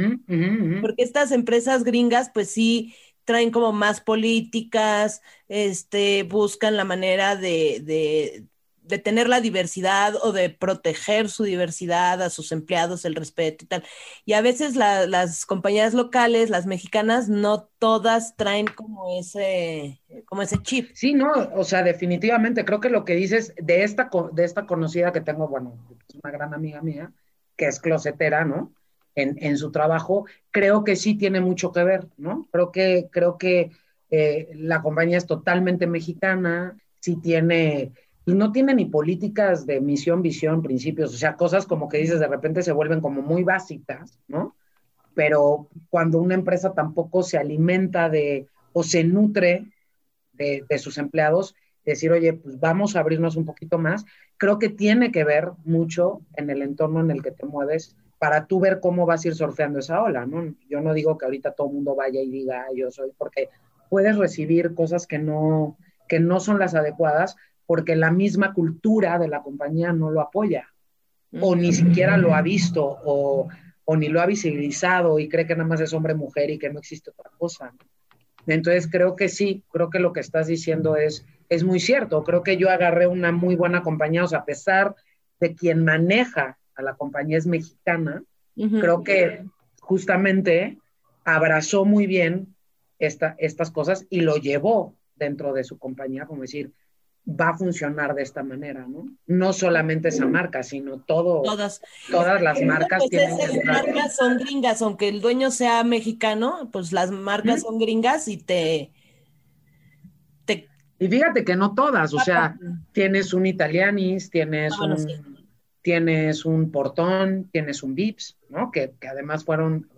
Porque estas empresas gringas pues sí traen como más políticas, este, buscan la manera de, de tener la diversidad o de proteger su diversidad a sus empleados, el respeto y tal. Y a veces las compañías locales, las mexicanas, no todas traen como ese, como ese chip. Sí, no, o sea, definitivamente creo que lo que dices de esta, de esta conocida que tengo, bueno, es una gran amiga mía, que es closetera, ¿no? En, en su trabajo, creo que sí tiene mucho que ver, ¿no? Creo que, creo que eh, la compañía es totalmente mexicana, sí tiene y no tiene ni políticas de misión, visión, principios, o sea, cosas como que dices de repente se vuelven como muy básicas, ¿no? Pero cuando una empresa tampoco se alimenta de o se nutre de, de sus empleados, decir, oye, pues vamos a abrirnos un poquito más, creo que tiene que ver mucho en el entorno en el que te mueves para tú ver cómo vas a ir surfeando esa ola, ¿no? Yo no digo que ahorita todo el mundo vaya y diga, yo soy, porque puedes recibir cosas que no, que no son las adecuadas, porque la misma cultura de la compañía no lo apoya. o ni siquiera lo ha visto o, o, ni lo ha visibilizado y cree que nada más es hombre-mujer y que no existe otra cosa. Entonces creo que sí, creo que lo que estás diciendo es, es muy cierto. Creo que yo agarré una muy buena compañía, o sea, a pesar de quien maneja la compañía es mexicana, creo que justamente abrazó muy bien esta, estas cosas y lo llevó dentro de su compañía, como decir, va a funcionar de esta manera, ¿no? No solamente esa marca, sino todo, todas, todas las marcas tienen marcas son gringas, aunque el dueño sea mexicano, pues las marcas son gringas y te, Y fíjate que no todas, o sea, tienes un Italianis, tienes un... Tienes un Portón, tienes un Vips, ¿no? Que, que además fueron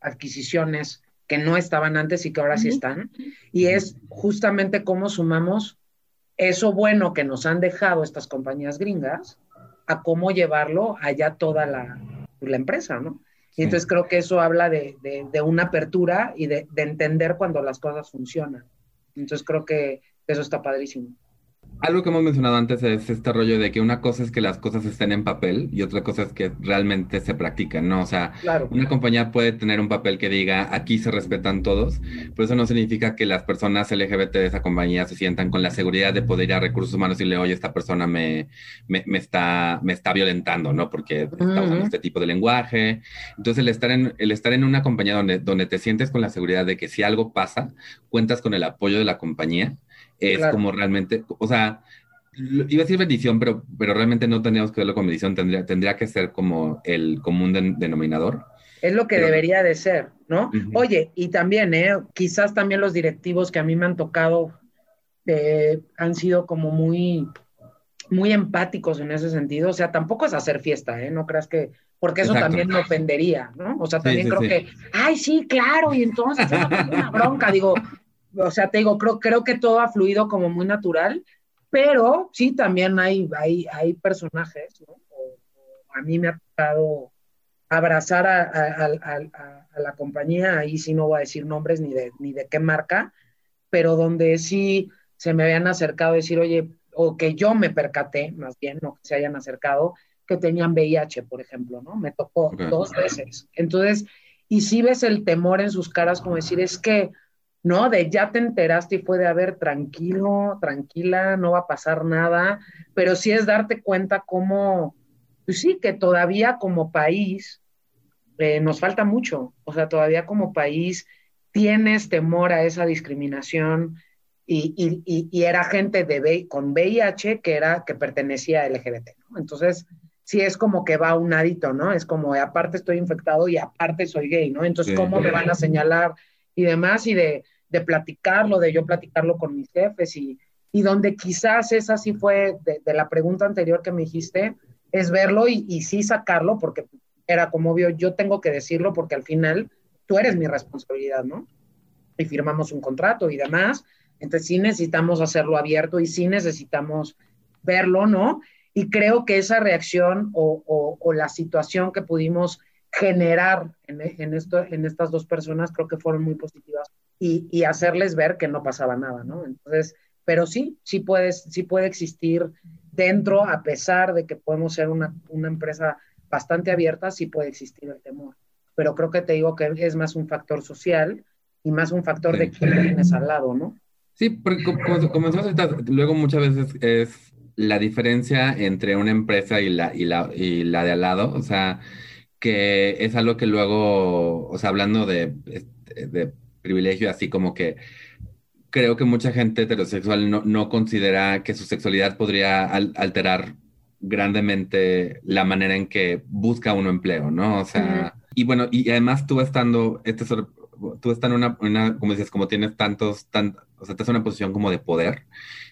adquisiciones que no estaban antes y que ahora sí están. Y es justamente cómo sumamos eso bueno que nos han dejado estas compañías gringas a cómo llevarlo allá toda la, la empresa, ¿no? Y entonces creo que eso habla de, de, una apertura y de, de, entender cuando las cosas funcionan. Entonces creo que eso está padrísimo. Algo que hemos mencionado antes es este rollo de que una cosa es que las cosas estén en papel y otra cosa es que realmente se practican, ¿no? O sea, una compañía puede tener un papel que diga aquí se respetan todos, pero eso no significa que las personas LGBT de esa compañía se sientan con la seguridad de poder ir a recursos humanos y le, oye, esta persona me, me, está, me está violentando, ¿no? Porque está usando este tipo de lenguaje. Entonces, el estar en, el estar en una compañía donde, donde te sientes con la seguridad de que si algo pasa, cuentas con el apoyo de la compañía es como realmente, o sea, iba a decir bendición, pero, pero realmente no tendríamos que verlo como bendición, tendría, tendría que ser como el común denominador. Es lo que debería de ser, ¿no? Oye, y también, ¿eh? quizás también los directivos que a mí me han tocado eh, han sido como muy, muy empáticos en ese sentido. O sea, tampoco es hacer fiesta, ¿eh? No creas que, porque eso también me ofendería, ¿no? O sea, también creo que, ay, sí, claro, y entonces es una bronca. Digo, o sea, te digo, creo, creo que todo ha fluido como muy natural, pero sí también hay, hay, hay personajes, ¿no? a mí me ha tocado abrazar a, la compañía, ahí sí no voy a decir nombres ni de, ni de qué marca, pero donde sí se me habían acercado a decir, oye, o que yo me percaté, más bien, no que se hayan acercado, que tenían VIH, por ejemplo, ¿no? Me tocó dos veces. Entonces, y sí ves el temor en sus caras, como decir, es que ¿no? De ya te enteraste y fue de haber tranquilo, tranquila, no va a pasar nada, pero sí es darte cuenta cómo, pues sí, que todavía como país eh, nos falta mucho, o sea, todavía como país tienes temor a esa discriminación y, y, era gente de, con VIH que, era, que pertenecía a LGBT, ¿no? Entonces, sí es como que va un adito, ¿no? Es como, aparte estoy infectado y aparte soy gay, ¿no? Entonces, ¿cómo me van a señalar? y demás, y de, de platicarlo, de yo platicarlo con mis jefes, y, y donde quizás esa sí fue de, la pregunta anterior que me dijiste, es verlo y, y sí sacarlo, porque era como obvio, yo tengo que decirlo porque al final tú eres mi responsabilidad, ¿no? Y firmamos un contrato y demás, entonces sí necesitamos hacerlo abierto y sí necesitamos verlo, ¿no? Y creo que esa reacción o, o, o la situación que pudimos generar en, esto, en estas dos personas creo que fueron muy positivas y, hacerles ver que no pasaba nada, ¿no? Entonces, pero sí, sí, puedes, sí puede existir dentro, a pesar de que podemos ser una, empresa bastante abierta, sí puede existir el temor. Pero creo que te digo que es más un factor social y más un factor de quién tienes al lado, ¿no? Sí, porque como, como luego muchas veces es la diferencia entre una empresa y la, y la, y la de al lado, o sea, que es algo que luego, o sea, hablando de, de privilegio, así como que creo que mucha gente heterosexual no, no considera que su sexualidad podría alterar grandemente la manera en que busca uno empleo, ¿no? O sea, y bueno, y además tú estando, este, tú estás en una, una, como dices, como tienes tantos, tan, o sea, estás en una posición como de poder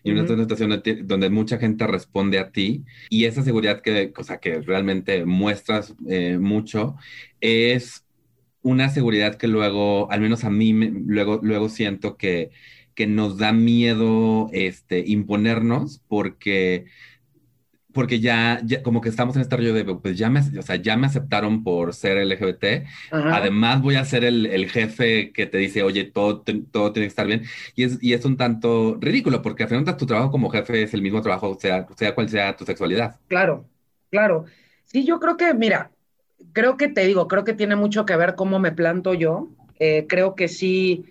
y una situación donde mucha gente responde a ti y esa seguridad que, o sea, que realmente muestras eh, mucho es una seguridad que luego, al menos a mí, luego, luego siento que, que nos da miedo este, imponernos porque porque ya, como que estamos en este rollo de, pues ya me, o sea, ya me aceptaron por ser LGBT, además voy a ser el, el, jefe que te dice, oye, todo, todo tiene que estar bien, y es, y es un tanto ridículo, porque al final tu trabajo como jefe es el mismo trabajo, sea, sea cual sea tu sexualidad. Claro, claro. Sí, yo creo que, mira, creo que te digo, creo que tiene mucho que ver cómo me planto yo. Eh, creo que sí,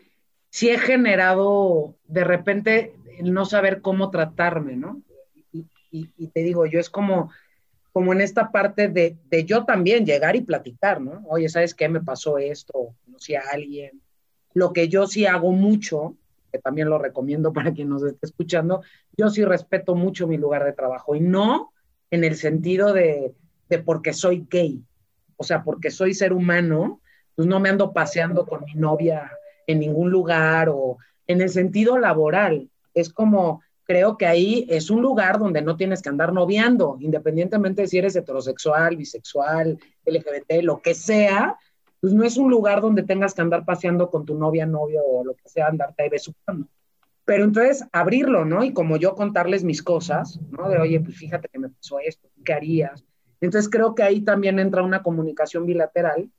sí he generado de repente el no saber cómo tratarme, ¿no? Y, te digo, yo es como, como en esta parte de, de, yo también llegar y platicar, ¿no? Oye, ¿sabes qué? Me pasó esto, conocí a alguien. Lo que yo sí hago mucho, que también lo recomiendo para quien nos esté escuchando, yo sí respeto mucho mi lugar de trabajo y no en el sentido de, de porque soy gay, o sea, porque soy ser humano, pues no me ando paseando con mi novia en ningún lugar o en el sentido laboral. Es como, creo que ahí es un lugar donde no tienes que andar noviando, independientemente de si eres heterosexual, bisexual, LGBT, lo que sea, pues no es un lugar donde tengas que andar paseando con tu novia, novio o lo que sea, andarte ahí besucando. Pero entonces abrirlo, ¿no? Y como yo contarles mis cosas, ¿no? De, oye, pues fíjate que me pasó esto, ¿qué harías? Entonces creo que ahí también entra una comunicación bilateral,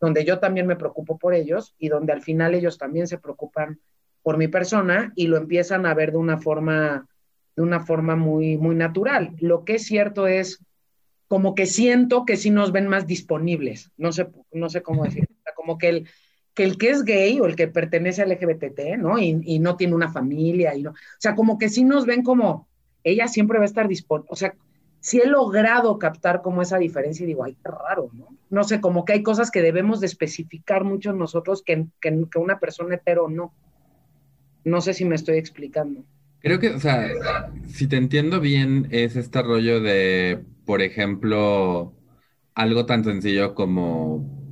donde yo también me preocupo por ellos y donde al final ellos también se preocupan por mi persona y lo empiezan a ver de una forma, de una forma muy, muy natural. Lo que es cierto es como que siento que sí nos ven más disponibles, no sé, no sé cómo decir, como que el, que el que es gay o el que pertenece al LGBT, ¿no? Y, y, no tiene una familia, y no, o sea, como que sí nos ven como, ella siempre va a estar disponible, o sea, sí he logrado captar como esa diferencia y digo, ay, qué raro, ¿no? No sé, como que hay cosas que debemos de especificar mucho nosotros que, que, que una persona hetero no. No sé si me estoy explicando. Creo que, o sea, si te entiendo bien, es este rollo de, por ejemplo, algo tan sencillo como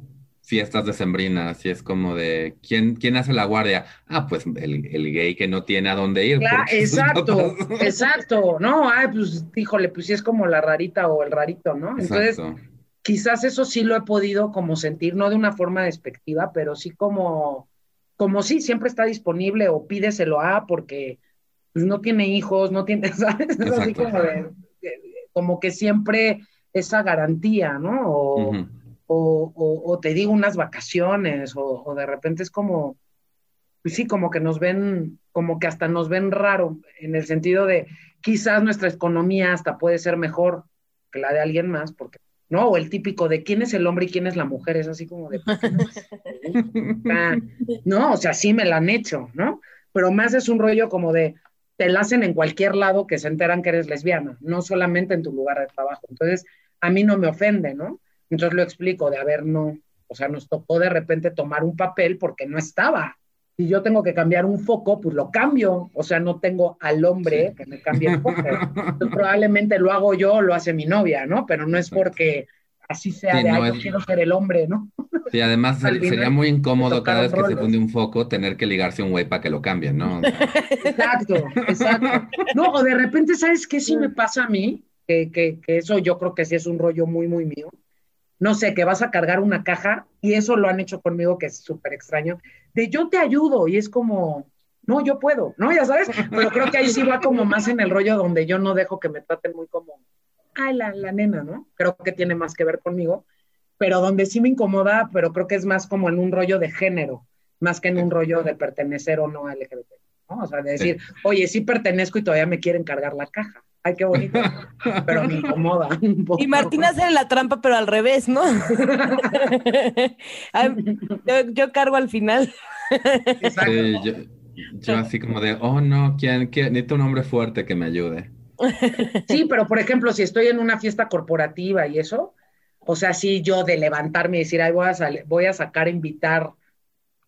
fiestas decembrinas y es como de ¿quién, quién hace la guardia? Ah, pues el, el gay que no tiene a dónde ir. Claro, exacto, exacto. No, ay, pues híjole, pues sí es como la rarita o el rarito, ¿no? Entonces, quizás eso sí lo he podido como sentir, no de una forma despectiva, pero sí como, como sí, siempre está disponible o pídeselo a porque pues, no tiene hijos, no tiene, ¿sabes? Es así como de, como que siempre esa garantía, ¿no? O, o, o, te digo unas vacaciones, o, de repente es como, pues sí, como que nos ven, como que hasta nos ven raro, en el sentido de quizás nuestra economía hasta puede ser mejor que la de alguien más, porque, ¿no? O el típico de quién es el hombre y quién es la mujer, es así como de, no, o sea, sí me la han hecho, ¿no? Pero más es un rollo como de, te la hacen en cualquier lado que se enteran que eres lesbiana, no solamente en tu lugar de trabajo. Entonces, a mí no me ofende, ¿no? Entonces lo explico de, a ver, no, o sea, nos tocó de repente tomar un papel porque no estaba. Si yo tengo que cambiar un foco, pues lo cambio. O sea, no tengo al hombre que me cambie el foco. probablemente lo hago yo lo hace mi novia, ¿no? Pero no es porque así sea de, no yo quiero ser el hombre, ¿no? Sí, además sería muy incómodo cada vez que se pone un foco tener que ligarse un güey para que lo cambien, ¿no? Exacto, exacto. No, o de repente, ¿sabes qué sí me pasa a mí? Que, que, que eso yo creo que sí es un rollo muy, muy mío no sé, que vas a cargar una caja, y eso lo han hecho conmigo, que es súper extraño, de yo te ayudo, y es como, no, yo puedo, ¿no? Ya sabes, pero creo que ahí sí va como más en el rollo donde yo no dejo que me traten muy como, ay, la, la nena, ¿no? Creo que tiene más que ver conmigo, pero donde sí me incomoda, pero creo que es más como en un rollo de género, más que en un rollo de pertenecer o no a LGBT, ¿no? O sea, de decir, oye, sí pertenezco y todavía me quieren cargar la caja ay, qué bonito, pero me incomoda. Y Martina hace la trampa, pero al revés, ¿no? yo, cargo al final. yo, así como de, oh no, ¿quién, quién? necesito un hombre fuerte que me ayude. Sí, pero por ejemplo, si estoy en una fiesta corporativa y eso, o sea, si yo de levantarme y decir, ay, voy a, voy a sacar, invitar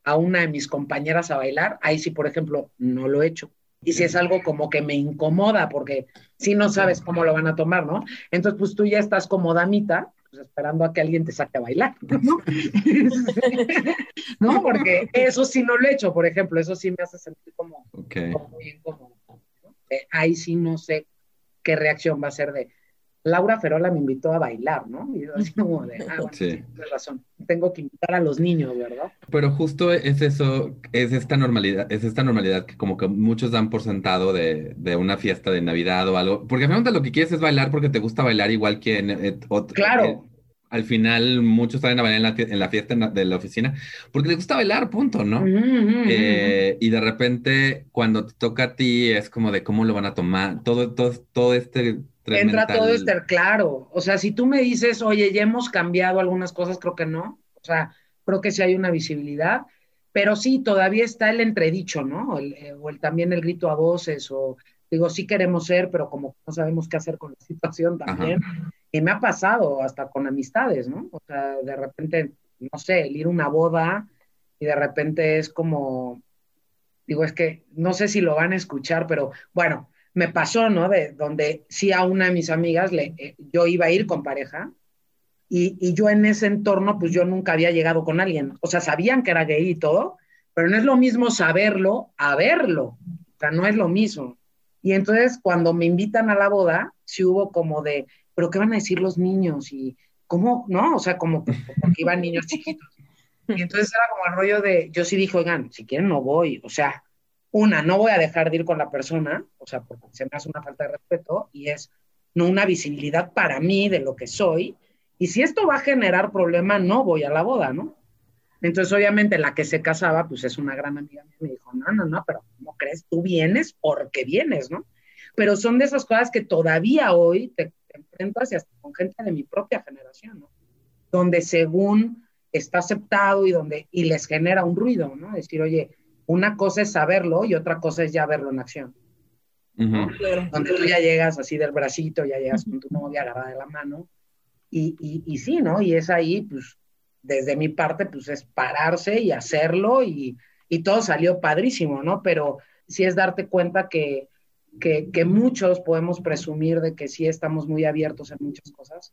a una de mis compañeras a bailar, ahí sí, por ejemplo, no lo he hecho y si es algo como que me incomoda, porque si no sabes cómo lo van a tomar, ¿no? Entonces, pues tú ya estás como damita, pues esperando a que alguien te saque a bailar, ¿no? ¿No? Porque eso sí no lo he hecho, por ejemplo, eso sí me hace sentir como, muy incómodo. Eh, ahí sí no sé qué reacción va a ser de, Laura Ferola me invitó a bailar, ¿no? Y yo así como de, ah, bueno, sí. tienes razón, tengo que invitar a los niños, ¿verdad? Pero justo es eso, es esta normalidad, es esta normalidad que como que muchos dan por sentado de, de una fiesta de Navidad o algo, porque al final lo que quieres es bailar porque te gusta bailar igual que en, eh, Claro. Eh, al final muchos salen a bailar en la, en la fiesta de la oficina porque les gusta bailar, punto, ¿no? Eh, y de repente cuando te toca a ti es como de cómo lo van a tomar, todo, todo, todo este entra todo este, claro. O sea, si tú me dices, oye, ya hemos cambiado algunas cosas, creo que no. O sea, creo que sí hay una visibilidad, pero sí, todavía está el entredicho, ¿no? Eh, o el, también el grito a voces, o digo, sí queremos ser, pero como no sabemos qué hacer con la situación también. Y me ha pasado hasta con amistades, ¿no? O sea, de repente, no sé, el ir a una boda y de repente es como, digo, es que no sé si lo van a escuchar, pero bueno, me pasó, ¿no? De donde sí a una de mis amigas le, eh, yo iba a ir con pareja y, y, yo en ese entorno, pues yo nunca había llegado con alguien. O sea, sabían que era gay y todo, pero no es lo mismo saberlo a verlo. O sea, no es lo mismo. Y entonces cuando me invitan a la boda, sí hubo como de, pero ¿qué van a decir los niños? Y cómo, ¿no? O sea, como porque iban niños chiquitos. Y entonces era como el rollo de, yo sí dije, oigan, si quieren no voy. O sea, una, no voy a dejar de ir con la persona, o sea, porque se me hace una falta de respeto y es no una visibilidad para mí de lo que soy. Y si esto va a generar problema, no voy a la boda, ¿no? Entonces, obviamente, la que se casaba, pues es una gran amiga mía, me dijo, no, no, no, pero ¿cómo crees? Tú vienes porque vienes, ¿no? Pero son de esas cosas que todavía hoy te, te enfrentas y hasta con gente de mi propia generación, ¿no? Donde según está aceptado y donde, y les genera un ruido, ¿no? Decir, oye, una cosa es saberlo y otra cosa es ya verlo en acción. Donde tú ya llegas así del bracito, ya llegas con tu novia agarrada de la mano. Y, y, y, sí, ¿no? Y es ahí, pues, desde mi parte, pues es pararse y hacerlo y, y todo salió padrísimo, ¿no? Pero sí es darte cuenta que, que, que, muchos podemos presumir de que sí estamos muy abiertos en muchas cosas,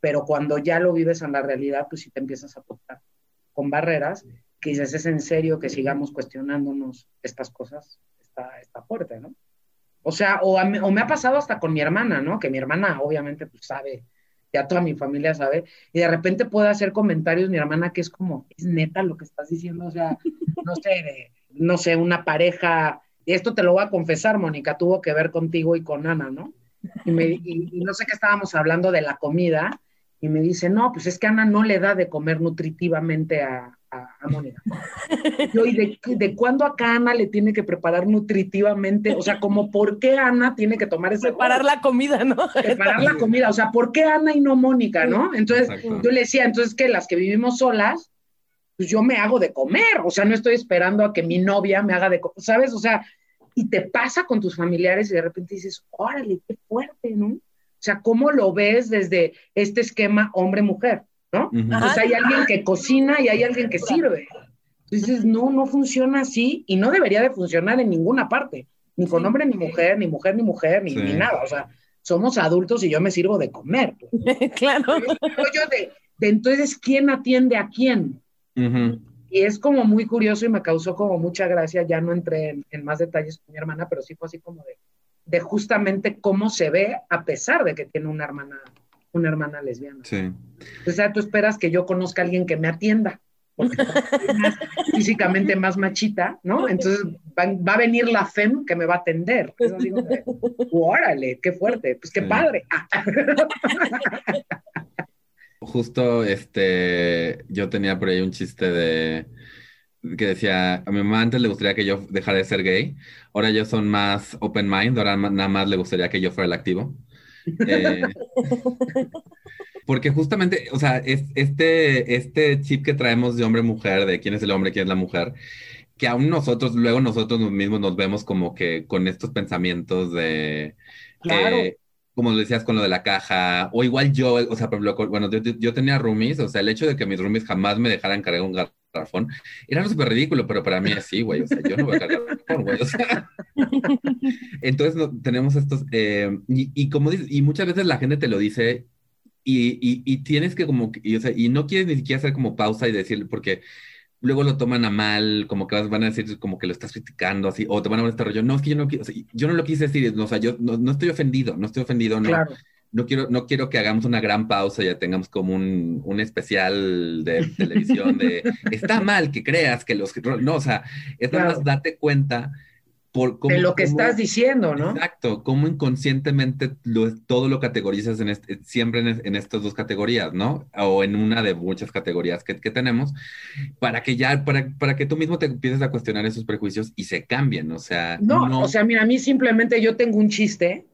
pero cuando ya lo vives en la realidad, pues sí te empiezas a tocar con barreras que dices, es en serio que sigamos cuestionándonos estas cosas, está, está fuerte, ¿no? O sea, o, o, me ha pasado hasta con mi hermana, ¿no? Que mi hermana obviamente pues sabe, ya toda mi familia sabe, y de repente puede hacer comentarios mi hermana que es como, es neta lo que estás diciendo, o sea, no sé, no sé, una pareja, y esto te lo voy a confesar, Mónica, tuvo que ver contigo y con Ana, ¿no? Y, me, y, y no sé qué estábamos hablando de la comida, y me dice, no, pues es que Ana no le da de comer nutritivamente a, a, Mónica. Yo, ¿y de, de, cuándo acá Ana le tiene que preparar nutritivamente? O sea, como por qué Ana tiene que tomar ese... Preparar la comida, ¿no? Preparar la comida, o sea, ¿por qué Ana y no Mónica, no? Entonces, Exacto. yo le decía, entonces que las que vivimos solas, pues yo me hago de comer, o sea, no estoy esperando a que mi novia me haga de comer, ¿sabes? O sea, y te pasa con tus familiares y de repente dices, órale, qué fuerte, ¿no? O sea, ¿cómo lo ves desde este esquema hombre-mujer? ¿no? Uh -huh. Entonces hay alguien que cocina y hay alguien que sirve. Entonces, no, no funciona así y no debería de funcionar en ninguna parte, ni con hombre ni mujer, ni mujer ni mujer, ni, sí. ni nada. O sea, somos adultos y yo me sirvo de comer. Pues. claro. Yo de, de, entonces, ¿quién atiende a quién? Uh -huh. Y es como muy curioso y me causó como mucha gracia, ya no entré en, en más detalles con mi hermana, pero sí fue así como de, de justamente cómo se ve a pesar de que tiene una hermana una hermana lesbiana. Sí. O sea, tú esperas que yo conozca a alguien que me atienda, porque más, físicamente más machita, ¿no? Entonces va, va, a venir la FEM que me va a atender. Digo, órale, qué fuerte, pues qué sí. padre. Justo, este, yo tenía por ahí un chiste de que decía, a mi mamá antes le gustaría que yo dejara de ser gay, ahora ellos son más open mind, ahora nada más le gustaría que yo fuera el activo. Eh, porque justamente, o sea, es, este, este chip que traemos de hombre-mujer, de quién es el hombre, quién es la mujer, que aún nosotros, luego nosotros mismos nos vemos como que con estos pensamientos de... Claro. Eh, como lo decías con lo de la caja, o igual yo, o sea, bueno, yo, yo tenía roomies, o sea, el hecho de que mis roomies jamás me dejaran cargar un garrafón, era súper ridículo, pero para mí así, güey, o sea, yo no voy a garrafón, güey, o sea. Entonces no, tenemos estos, eh, y, y, como dices, y muchas veces la gente te lo dice, y, y, y tienes que como, y, o sea, y no quieres ni siquiera hacer como pausa y decirle, porque luego lo toman a mal, como que van a decir como que lo estás criticando, así, o te van a ver este rollo. No, es que yo no, o sea, yo no lo quise decir, no, o sea, yo no, no, estoy ofendido, no estoy ofendido, no. Claro. No quiero, no quiero que hagamos una gran pausa y ya tengamos como un, un especial de televisión de está mal que creas que los no, o sea, es claro. nada más date cuenta por cómo, de lo que cómo, estás diciendo, ¿no? Exacto, cómo inconscientemente lo, todo lo categorizas en este, siempre en, en, estas dos categorías, ¿no? O en una de muchas categorías que, que, tenemos, para que ya, para, para que tú mismo te empieces a cuestionar esos prejuicios y se cambien, o sea. No, no, o sea, mira, a mí simplemente yo tengo un chiste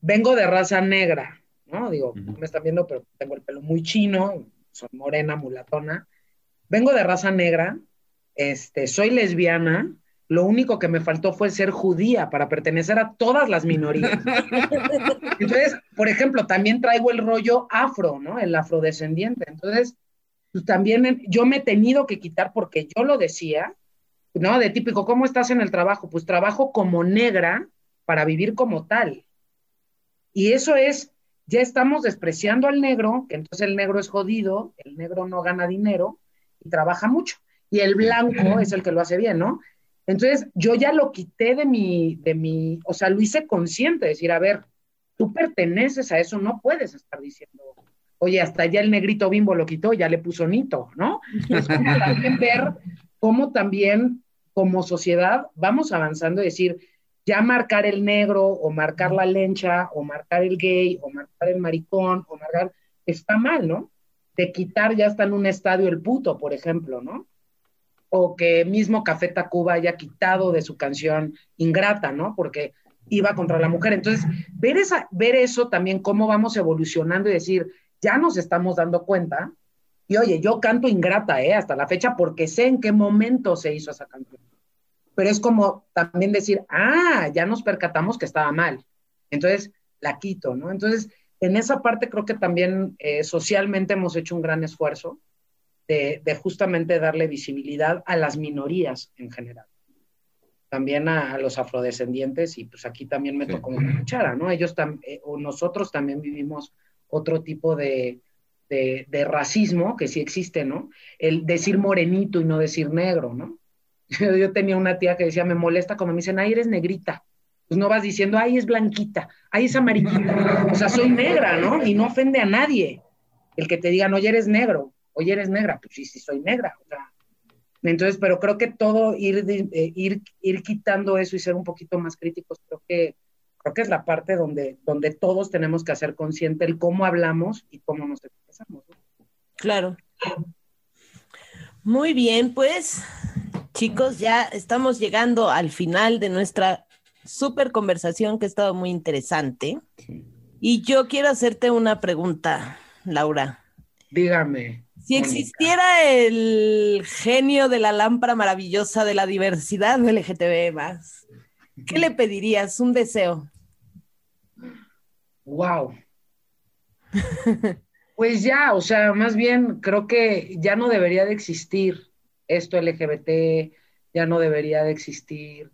vengo de raza negra, ¿no? Digo, me están viendo, pero tengo el pelo muy chino, soy morena, mulatona. Vengo de raza negra, este, soy lesbiana, lo único que me faltó fue ser judía para pertenecer a todas las minorías. Entonces, por ejemplo, también traigo el rollo afro, ¿no? El afrodescendiente. Entonces, pues también yo me he tenido que quitar porque yo lo decía, ¿no? De típico, ¿cómo estás en el trabajo? Pues trabajo como negra para vivir como tal. Y eso es, ya estamos despreciando al negro, que entonces el negro es jodido, el negro no gana dinero y trabaja mucho. Y el blanco es el que lo hace bien, ¿no? Entonces, yo ya lo quité de mi, de mi, o sea, lo hice consciente, decir, a ver, tú perteneces a eso, no puedes estar diciendo, oye, hasta ya el negrito bimbo lo quitó, ya le puso nito, ¿no? Es como también ver cómo también como sociedad vamos avanzando, y decir, ya marcar el negro o marcar la lencha o marcar el gay o marcar el maricón o marcar, está mal, ¿no? De quitar ya está en un estadio el puto, por ejemplo, ¿no? o que mismo Café Tacuba haya quitado de su canción Ingrata, ¿no? Porque iba contra la mujer. Entonces, ver, esa, ver eso también, cómo vamos evolucionando y decir, ya nos estamos dando cuenta. Y oye, yo canto Ingrata, ¿eh? Hasta la fecha, porque sé en qué momento se hizo esa canción. Pero es como también decir, ah, ya nos percatamos que estaba mal. Entonces, la quito, ¿no? Entonces, en esa parte creo que también eh, socialmente hemos hecho un gran esfuerzo de, justamente darle visibilidad a las minorías en general. También a, los afrodescendientes, y pues aquí también me tocó una cuchara, ¿no? Ellos eh, o nosotros también vivimos otro tipo de, de, racismo que sí existe, ¿no? El decir morenito y no decir negro, ¿no? Yo, tenía una tía que decía, me molesta cuando me dicen, ay, eres negrita. Pues no vas diciendo, ay, es blanquita, ay, es amarillita. O sea, soy negra, ¿no? Y no ofende a nadie el que te digan, oye, eres negro oye, eres negra, pues sí, sí soy negra. O sea, entonces, pero creo que todo ir, eh, ir, ir quitando eso y ser un poquito más críticos, creo que, creo que es la parte donde, donde todos tenemos que hacer consciente el cómo hablamos y cómo nos expresamos. Claro. Muy bien, pues chicos, ya estamos llegando al final de nuestra super conversación que ha estado muy interesante. Y yo quiero hacerte una pregunta, Laura. Dígame. Si existiera el genio de la lámpara maravillosa de la diversidad LGTB más, ¿qué le pedirías? Un deseo. Wow. pues ya, o sea, más bien creo que ya no debería de existir esto LGBT, ya no debería de existir.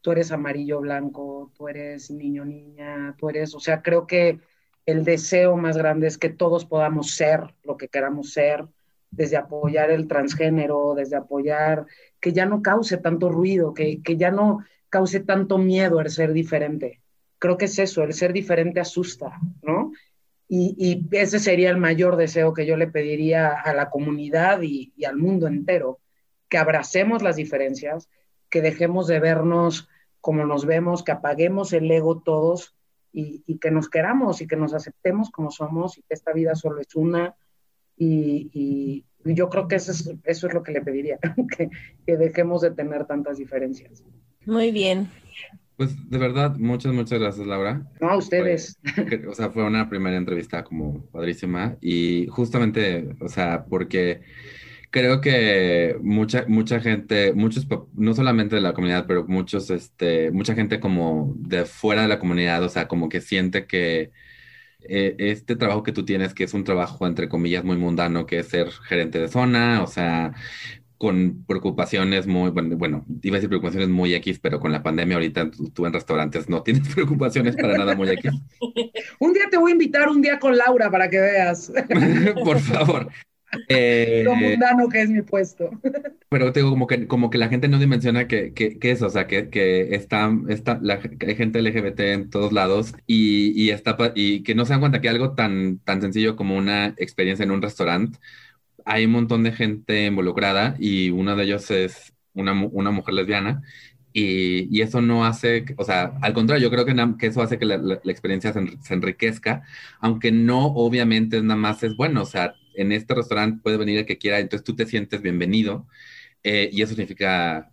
Tú eres amarillo blanco, tú eres niño niña, tú eres, o sea, creo que el deseo más grande es que todos podamos ser lo que queramos ser, desde apoyar el transgénero, desde apoyar que ya no cause tanto ruido, que, ya no cause tanto miedo el ser diferente. Creo que es eso, el ser diferente asusta, ¿no? Y, ese sería el mayor deseo que yo le pediría a la comunidad y, al mundo entero, que abracemos las diferencias, que dejemos de vernos como nos vemos, que apaguemos el ego todos y, y, que nos queramos y que nos aceptemos como somos y que esta vida solo es una y, yo creo que eso es, eso es lo que le pediría, que, que dejemos de tener tantas diferencias. Muy bien. Pues de verdad, muchas, muchas gracias, Laura. No, a ustedes. o sea, fue una primera entrevista como padrísima y justamente, o sea, porque creo que mucha, mucha gente, muchos, no solamente de la comunidad, pero muchos, este, mucha gente como de fuera de la comunidad, o sea, como que siente que eh, este trabajo que tú tienes, que es un trabajo entre comillas muy mundano, que es ser gerente de zona, o sea, con preocupaciones muy, bueno, bueno, iba a decir preocupaciones muy X, pero con la pandemia ahorita tú, en restaurantes no tienes preocupaciones para nada muy X. un día te voy a invitar un día con Laura para que veas. Por favor. Eh, lo mundano que es mi puesto. Pero tengo como que, como que la gente no dimensiona que, que, que eso, o sea, que, que está, está la, hay gente LGBT en todos lados y, y, está, y que no se dan cuenta que algo tan, tan sencillo como una experiencia en un restaurante, hay un montón de gente involucrada y uno de ellos es una, una mujer lesbiana y, y, eso no hace, o sea, al contrario, yo creo que, que eso hace que la, la, experiencia se, se, enriquezca, aunque no obviamente nada más es bueno, o sea, en este restaurante puede venir el que quiera, entonces tú te sientes bienvenido eh, y eso significa,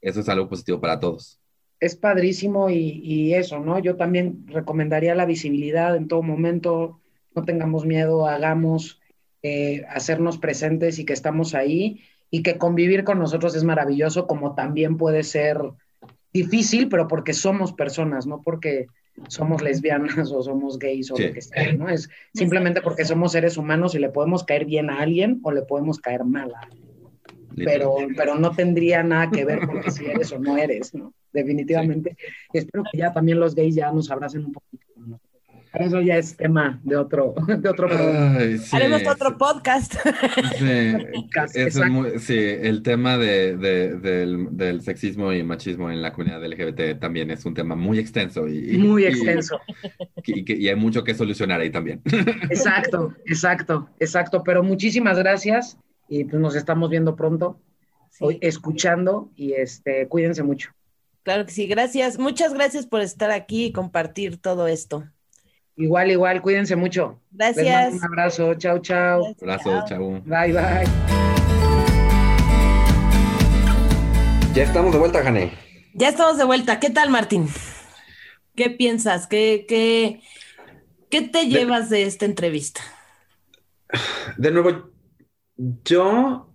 eso es algo positivo para todos. es padrísimo y, y, eso, ¿no? Yo también recomendaría la visibilidad en todo momento, no tengamos miedo, hagamos, eh, hacernos presentes y que estamos ahí y que convivir con nosotros es maravilloso, como también puede ser difícil, pero porque somos personas, no porque somos lesbianas o somos gays o lo que sea, ¿no? Es simplemente porque somos seres humanos y le podemos caer bien a alguien o le podemos caer mal a alguien. Pero, pero no tendría nada que ver con si eres o no eres, ¿no? Definitivamente. Espero que ya también los gays ya nos abracen un poquito. Eso ya es tema de otro, de otro Haremos otro podcast. Sí, el tema de, del, sexismo y machismo en la comunidad LGBT también es un tema muy extenso. Y, muy extenso. Y, hay mucho que solucionar ahí también. Exacto, exacto, exacto. Pero muchísimas gracias y pues nos estamos viendo pronto, hoy escuchando y este, cuídense mucho. Claro que sí, gracias. Muchas gracias por estar aquí y compartir todo esto. Igual, igual, cuídense mucho. Gracias. un abrazo, chao, chao. Un abrazo, chao. Bye, bye. Ya estamos de vuelta, Jane. Ya estamos de vuelta. ¿Qué tal, Martín? ¿Qué piensas? ¿Qué, qué, qué te llevas de, esta entrevista? De nuevo, yo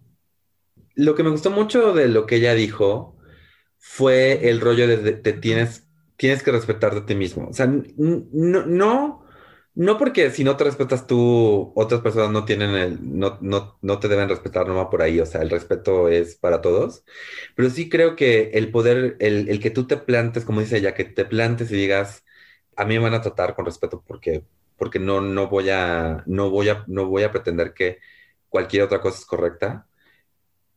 lo que me gustó mucho de lo que ella dijo fue el rollo de, te tienes tienes que respetarte a ti mismo. O sea, no, no, no porque si no te respetas tú, otras personas no tienen el, no, no, no te deben respetar nomás por ahí. O sea, el respeto es para todos. Pero sí creo que el poder, el, el que tú te plantes, como dice ella, que te plantes y digas, a mí me van a tratar con respeto porque, porque no, no voy a, no voy a, no voy a pretender que cualquier otra cosa es correcta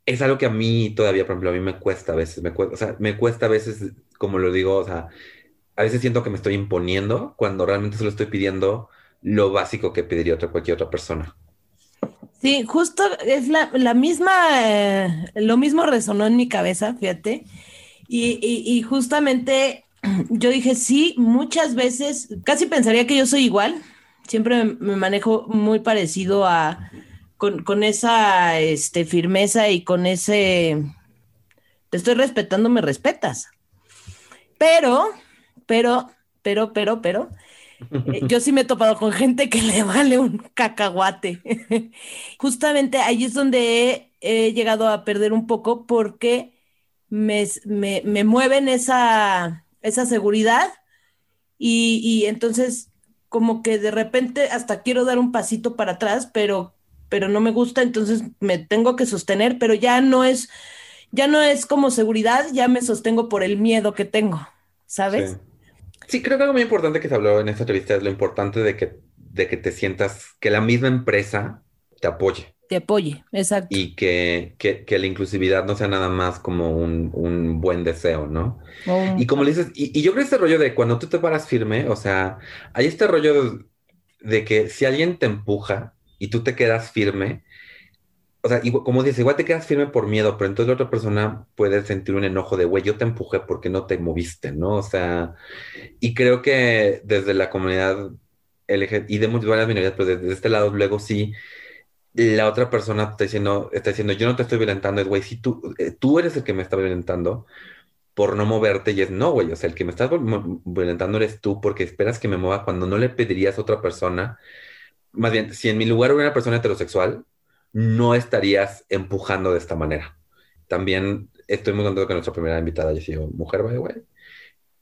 es algo que a mí todavía, por ejemplo, a mí me cuesta a veces, me cuesta, o sea, me cuesta a veces, como lo digo, o sea, a veces siento que me estoy imponiendo cuando realmente solo estoy pidiendo lo básico que pediría otra, cualquier otra persona. Sí, justo es la, misma, eh, lo mismo resonó en mi cabeza, fíjate, y, y, justamente yo dije, sí, muchas veces, casi pensaría que yo soy igual, siempre me manejo muy parecido a con, esa este, firmeza y con ese, te estoy respetando, me respetas. Pero, pero, pero, pero, pero, eh, yo sí me he topado con gente que le vale un cacahuate. Justamente ahí es donde he, llegado a perder un poco porque me, me, mueven esa, esa seguridad y, y entonces como que de repente hasta quiero dar un pasito para atrás, pero pero no me gusta, entonces me tengo que sostener, pero ya no es, ya no es como seguridad, ya me sostengo por el miedo que tengo, ¿sabes? Sí. creo que algo muy importante que se habló en esta entrevista es lo importante de que, de que te sientas, que la misma empresa te apoye. Te apoye, exacto. Y que, que, la inclusividad no sea nada más como un, un buen deseo, ¿no? Y como le dices, y, yo creo este rollo de cuando tú te paras firme, o sea, hay este rollo de que si alguien te empuja, y tú te quedas firme, o sea, como dices, igual te quedas firme por miedo, pero entonces la otra persona puede sentir un enojo de, güey, yo te empujé porque no te moviste, ¿no? O sea, y creo que desde la comunidad LGBT y de varias minorías, pero desde este lado luego sí, la otra persona está diciendo, está diciendo, yo no te estoy violentando, es, güey, si tú, eh, tú eres el que me está violentando por no moverte y es, no, güey, o sea, el que me estás violentando eres tú porque esperas que me mueva cuando no le pedirías a otra persona más bien, si en mi lugar hubiera una persona heterosexual, no estarías empujando de esta manera. También estoy muy contento que nuestra primera invitada haya sido mujer, güey.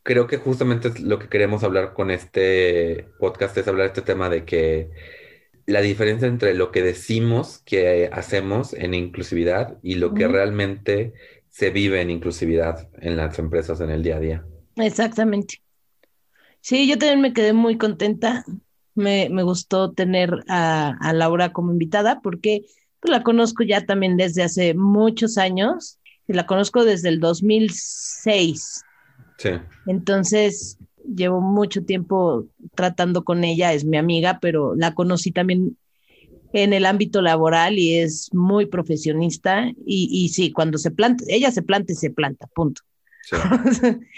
Creo que justamente lo que queremos hablar con este podcast es hablar este tema de que la diferencia entre lo que decimos que hacemos en inclusividad y lo que realmente se vive en inclusividad en las empresas en el día a día. Exactamente. Sí, yo también me quedé muy contenta me, gustó tener a, Laura como invitada porque pues, la conozco ya también desde hace muchos años, y la conozco desde el 2006. Sí. Entonces, llevo mucho tiempo tratando con ella, es mi amiga, pero la conocí también en el ámbito laboral y es muy profesionista y, y sí, cuando se planta, ella se planta y se planta, punto.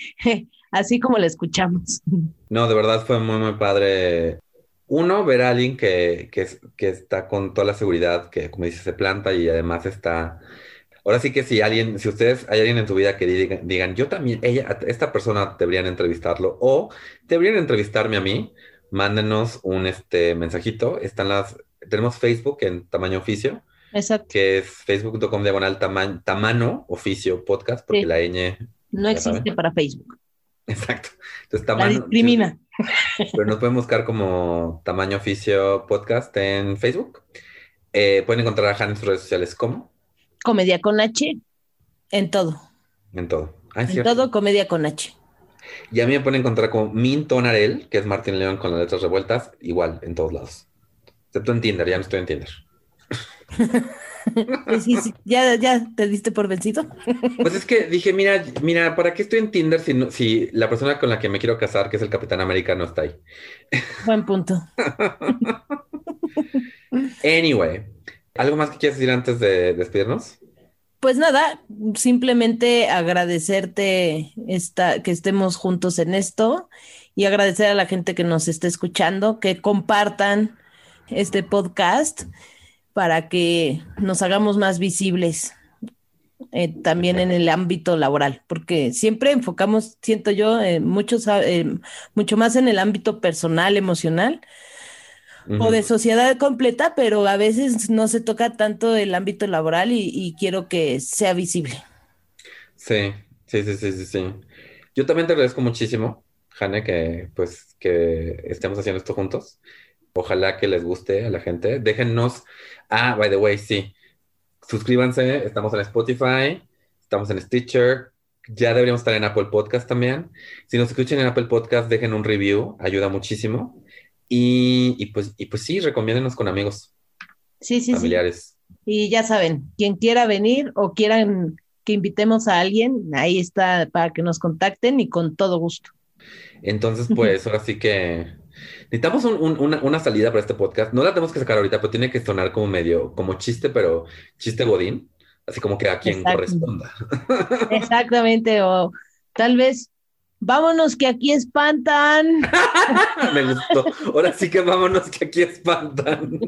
Así como la escuchamos. No, de verdad fue muy, muy padre uno, ver a alguien que, que, está con toda la seguridad, que como dice, se planta y además está Ahora sí que si alguien, si ustedes hay alguien en tu vida que digan, digan, yo también, ella, esta persona deberían entrevistarlo o deberían entrevistarme a mí, mándenos un este mensajito. Están las, tenemos Facebook en tamaño oficio. Exacto. Que es facebook.com diagonal tamano oficio podcast, porque la ñ. No existe para Facebook. Exacto. Entonces, tamaño. La discrimina. Pero nos pueden buscar como tamaño oficio podcast en Facebook. Eh, pueden encontrar a Han en sus redes sociales como Comedia con H en todo. En todo. Ah, en todo, comedia con H. Y a mí me pueden encontrar como Mintonarel, que es Martín León con las letras revueltas, igual en todos lados. Excepto en Tinder, ya no estoy en Tinder. ¿Ya, ¿Ya te diste por vencido? Pues es que dije, mira, mira, ¿para qué estoy en Tinder si, si la persona con la que me quiero casar, que es el Capitán América, no está ahí? Buen punto. anyway, ¿algo más que quieras decir antes de despedirnos? Pues nada, simplemente agradecerte esta, que estemos juntos en esto y agradecer a la gente que nos esté escuchando, que compartan este podcast para que nos hagamos más visibles eh, también en el ámbito laboral, porque siempre enfocamos, siento yo, eh, muchos, eh, mucho más en el ámbito personal, emocional, o de sociedad completa, pero a veces no se toca tanto el ámbito laboral y, quiero que sea visible. Sí, sí, sí, sí, sí, sí. Yo también te agradezco muchísimo, Jane, que pues que estemos haciendo esto juntos. Ojalá que les guste a la gente. Déjennos. Ah, by the way, sí. Suscríbanse. Estamos en Spotify, estamos en Stitcher. Ya deberíamos estar en Apple Podcast también. Si nos escuchan en Apple Podcast, dejen un review. Ayuda muchísimo. Y, pues, y pues sí, recomiéndenos con amigos. Sí, sí, familiares. Y ya saben, quien quiera venir o quieran que invitemos a alguien, ahí está para que nos contacten y con todo gusto. Entonces, pues ahora sí que Necesitamos una, salida para este podcast. No la tenemos que sacar ahorita, pero tiene que sonar como medio, como chiste, pero chiste godín. Así como que a quien corresponda. Exactamente, o tal vez vámonos que aquí espantan. Me gustó. Ahora sí que vámonos que aquí espantan.